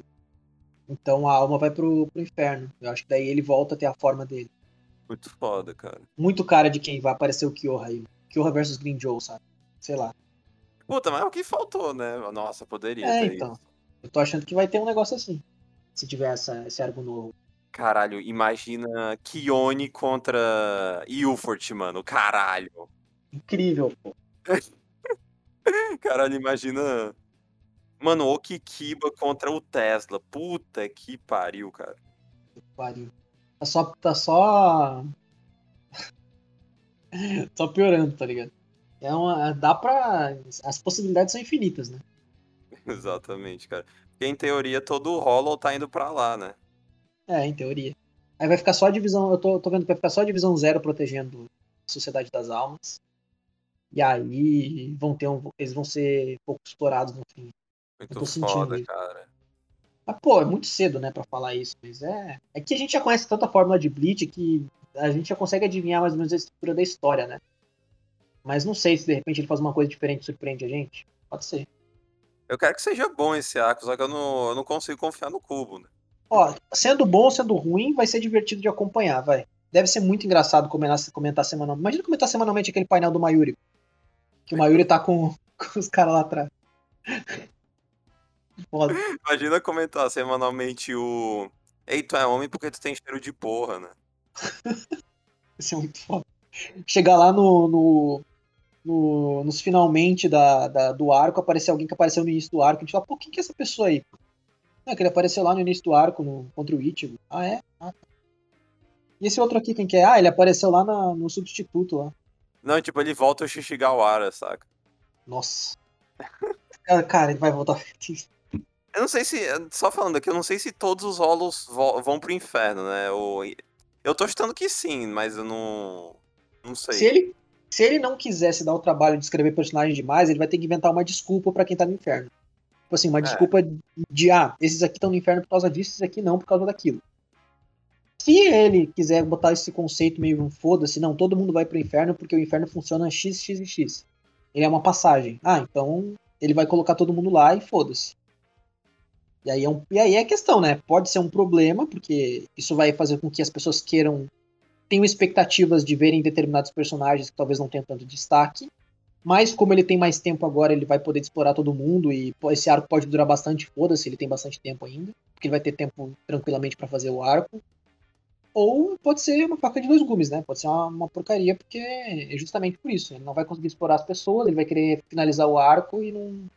S2: Então a alma vai pro, pro inferno. Eu acho que daí ele volta a ter a forma dele.
S1: Muito foda, cara.
S2: Muito cara de quem vai aparecer o Kyoha aí. Kyoha versus Green Joe, sabe? Sei lá.
S1: Puta, mas é o que faltou, né? Nossa, poderia
S2: é, então. Isso. Eu tô achando que vai ter um negócio assim. Se tiver essa, esse arco novo.
S1: Caralho, imagina Kione contra Ilfort, mano. Caralho.
S2: Incrível, pô.
S1: Caralho, imagina. Mano, o Kikiba contra o Tesla. Puta que pariu, cara.
S2: Que pariu. Tá só. Tá só. Só piorando, tá ligado? É uma, dá pra. As possibilidades são infinitas, né?
S1: Exatamente, cara. Porque em teoria todo o Hollow tá indo pra lá, né?
S2: É, em teoria. Aí vai ficar só a divisão. Eu tô, tô vendo que vai ficar só a divisão zero protegendo a Sociedade das Almas. E aí vão ter um, eles vão ser pouco explorados no fim.
S1: Muito foda, cara.
S2: Mas, pô, é muito cedo, né, pra falar isso. Mas é. É que a gente já conhece tanta fórmula de Bleach que a gente já consegue adivinhar mais ou menos a estrutura da história, né? Mas não sei se de repente ele faz uma coisa diferente e surpreende a gente. Pode ser.
S1: Eu quero que seja bom esse arco, só que eu não, eu não consigo confiar no cubo, né?
S2: Ó, sendo bom ou sendo ruim, vai ser divertido de acompanhar, vai. Deve ser muito engraçado comentar, comentar semanalmente. Imagina comentar semanalmente aquele painel do Mayuri. Que o Mayuri tá com, com os caras lá atrás.
S1: Foda. Imagina comentar semanalmente o. Ei, tu é homem porque tu tem cheiro de porra, né?
S2: Isso é muito foda. Chegar lá no, no, no, nos finalmente da, da, do arco, aparecer alguém que apareceu no início do arco, a gente fala, pô, quem que é essa pessoa aí? Não, que ele apareceu lá no início do arco no, contra o Ichigo. Ah, é? Ah, tá. E esse outro aqui, quem que é? Ah, ele apareceu lá na, no substituto lá.
S1: Não, tipo, ele volta o Shishigawara, saca?
S2: Nossa. cara, ele vai voltar.
S1: Eu não sei se. Só falando aqui, eu não sei se todos os rolos vão pro inferno, né? Ou, eu tô achando que sim, mas eu não. Não sei.
S2: Se ele, se ele não quisesse dar o trabalho de escrever personagem demais, ele vai ter que inventar uma desculpa para quem tá no inferno. Tipo assim, uma é. desculpa de, ah, esses aqui estão no inferno por causa disso, esses aqui não por causa daquilo. Se ele quiser botar esse conceito meio foda-se, não, todo mundo vai pro inferno porque o inferno funciona x, x e x. Ele é uma passagem. Ah, então ele vai colocar todo mundo lá e foda-se. E aí, é um, e aí é a questão, né? Pode ser um problema, porque isso vai fazer com que as pessoas queiram. Tenham expectativas de verem determinados personagens que talvez não tenham tanto destaque. Mas como ele tem mais tempo agora, ele vai poder explorar todo mundo e esse arco pode durar bastante, foda-se, ele tem bastante tempo ainda, porque ele vai ter tempo tranquilamente para fazer o arco. Ou pode ser uma faca de dois gumes, né? Pode ser uma, uma, porcaria, porque é justamente por isso. Ele não vai conseguir explorar as pessoas, ele vai querer finalizar o arco e não,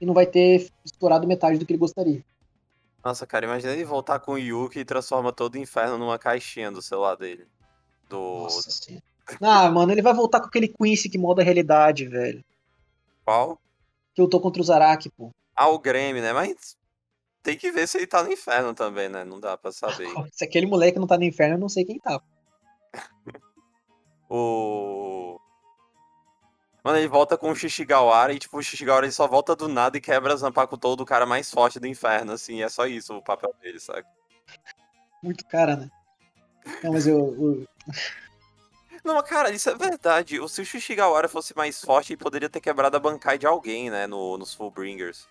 S2: e não vai ter explorado metade do que ele gostaria.
S1: Nossa, cara, imagina ele voltar com o Yuki e transforma todo o inferno numa caixinha do celular dele. Do.
S2: Nossa senhora. Ah, mano, ele vai voltar com aquele Quincy que molda a realidade, velho.
S1: Qual?
S2: Que eu tô contra o Zaraki, pô.
S1: Ah, o Grêmio, né? Mas tem que ver se ele tá no inferno também, né? Não dá pra saber.
S2: se aquele moleque não tá no inferno, eu não sei quem tá.
S1: o. Mano, ele volta com o Shishigawara e, tipo, o Shishigawara ele só volta do nada e quebra Zanpakuto todo o cara mais forte do inferno, assim. É só isso o papel dele, sabe?
S2: Muito cara, né? Não, mas eu... eu...
S1: Não, cara, isso é verdade. Se o Shishigawara fosse mais forte, ele poderia ter quebrado a Bankai de alguém, né, no, nos Fullbringers.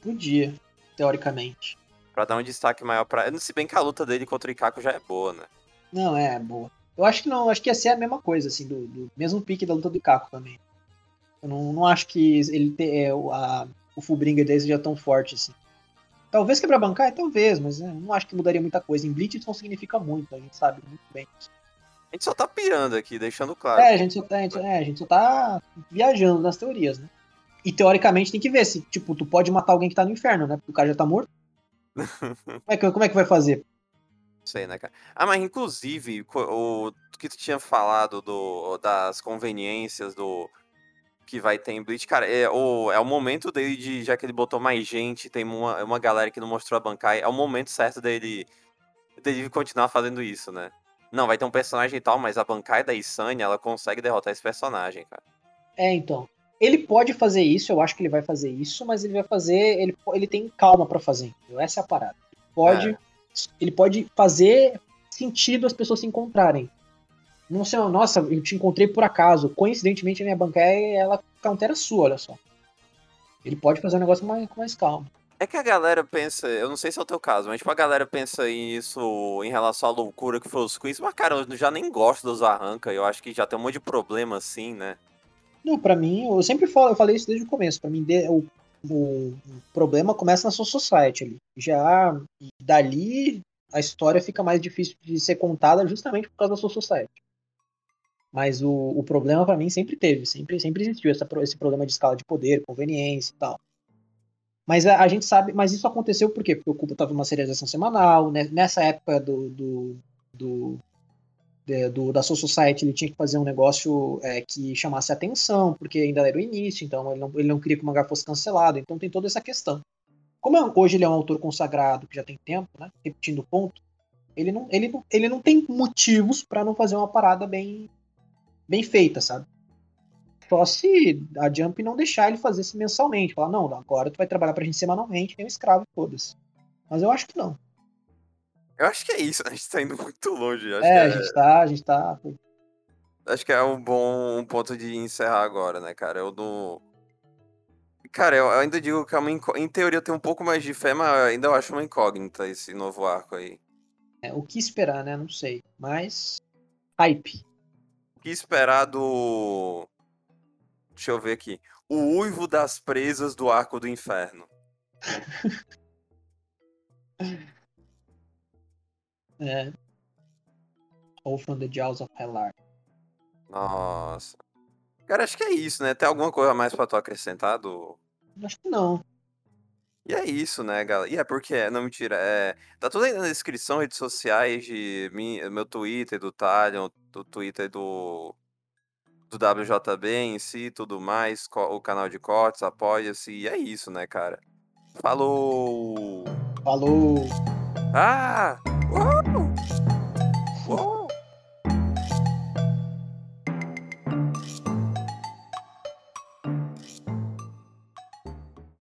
S2: Podia, teoricamente.
S1: Pra dar um destaque maior pra... Se bem que a luta dele contra o Ikako já é boa, né?
S2: Não, é, é boa. Eu acho que não, acho que ia ser a mesma coisa, assim, do, do mesmo pique da luta do Ikako também. Eu não, não acho que ele te, é, a, o Fullbringer dele seja tão forte assim. Talvez quebrar bancar, talvez, mas né, não acho que mudaria muita coisa. Em Bleach isso não significa muito, a gente sabe muito bem isso.
S1: A gente só tá pirando aqui, deixando claro.
S2: É, a gente só tá, a gente, é, a gente só tá viajando nas teorias, né? E teoricamente tem que ver se, tipo, tu pode matar alguém que tá no inferno, né? Porque o cara já tá morto. como, é que, como é que vai fazer?
S1: Sei, né, cara? Ah, mas inclusive, o que tu tinha falado do, das conveniências do, que vai ter em Bleach, cara, é o, é o momento dele de, já que ele botou mais gente, tem uma, uma galera que não mostrou a Bankai, é o momento certo dele, dele continuar fazendo isso, né? Não, vai ter um personagem e tal, mas a Bankai da Isanya, ela consegue derrotar esse personagem, cara.
S2: É, então. Ele pode fazer isso, eu acho que ele vai fazer isso, mas ele vai fazer, ele, ele tem calma para fazer, entendeu? Essa é a parada. Pode, é. Ele pode fazer sentido as pessoas se encontrarem. Não sei, nossa, eu te encontrei por acaso. Coincidentemente, a minha bancária, ela countera sua, olha só. Ele pode fazer um negócio mais, com mais calma.
S1: É que a galera pensa, eu não sei se é o teu caso, mas tipo, a galera pensa isso em relação à loucura que foi os quiz, mas cara, eu já nem gosto dos arranca, eu acho que já tem um monte de problema assim, né?
S2: Não, pra mim, eu sempre falo, eu falei isso desde o começo, pra mim o, o, o problema começa na sua society ali. Já dali a história fica mais difícil de ser contada justamente por causa da sua society. Mas o, o problema para mim sempre teve, sempre, sempre existiu essa, esse problema de escala de poder, conveniência e tal. Mas a, a gente sabe, mas isso aconteceu por quê? Porque o Cuba estava numa serialização semanal, né? nessa época do, do, do, de, do, da Soul Society ele tinha que fazer um negócio é, que chamasse atenção, porque ainda era o início, então ele não, ele não queria que o mangá fosse cancelado, então tem toda essa questão. Como é, hoje ele é um autor consagrado, que já tem tempo, né, repetindo o ponto, ele não, ele, ele não tem motivos para não fazer uma parada bem, bem feita, sabe? Só se a Jump não deixar ele fazer isso mensalmente. Falar, não, agora tu vai trabalhar pra gente semanalmente, tem um escravo, foda-se. Mas eu acho que não.
S1: Eu acho que é isso, a gente tá indo muito longe. Acho
S2: é,
S1: é,
S2: a gente tá, a gente tá.
S1: Acho que é um bom ponto de encerrar agora, né, cara? Eu não. Cara, eu ainda digo que é uma inco... em teoria eu tenho um pouco mais de fé, mas ainda eu acho uma incógnita esse novo arco aí.
S2: É, o que esperar, né? Não sei. Mas. Hype.
S1: Que esperar do. Deixa eu ver aqui. O uivo das presas do arco do inferno.
S2: é. Ou from the jaws of Hellar.
S1: Nossa. Cara, acho que é isso, né? Tem alguma coisa mais pra tu acrescentar do.
S2: Acho que não.
S1: E é isso, né, galera? E é porque, não, mentira, é... tá tudo aí na descrição, redes sociais de mim, meu Twitter, do Talion, do Twitter do do WJB em si tudo mais, o canal de cortes, apoia-se, e é isso, né, cara? Falou!
S2: Falou!
S1: Ah!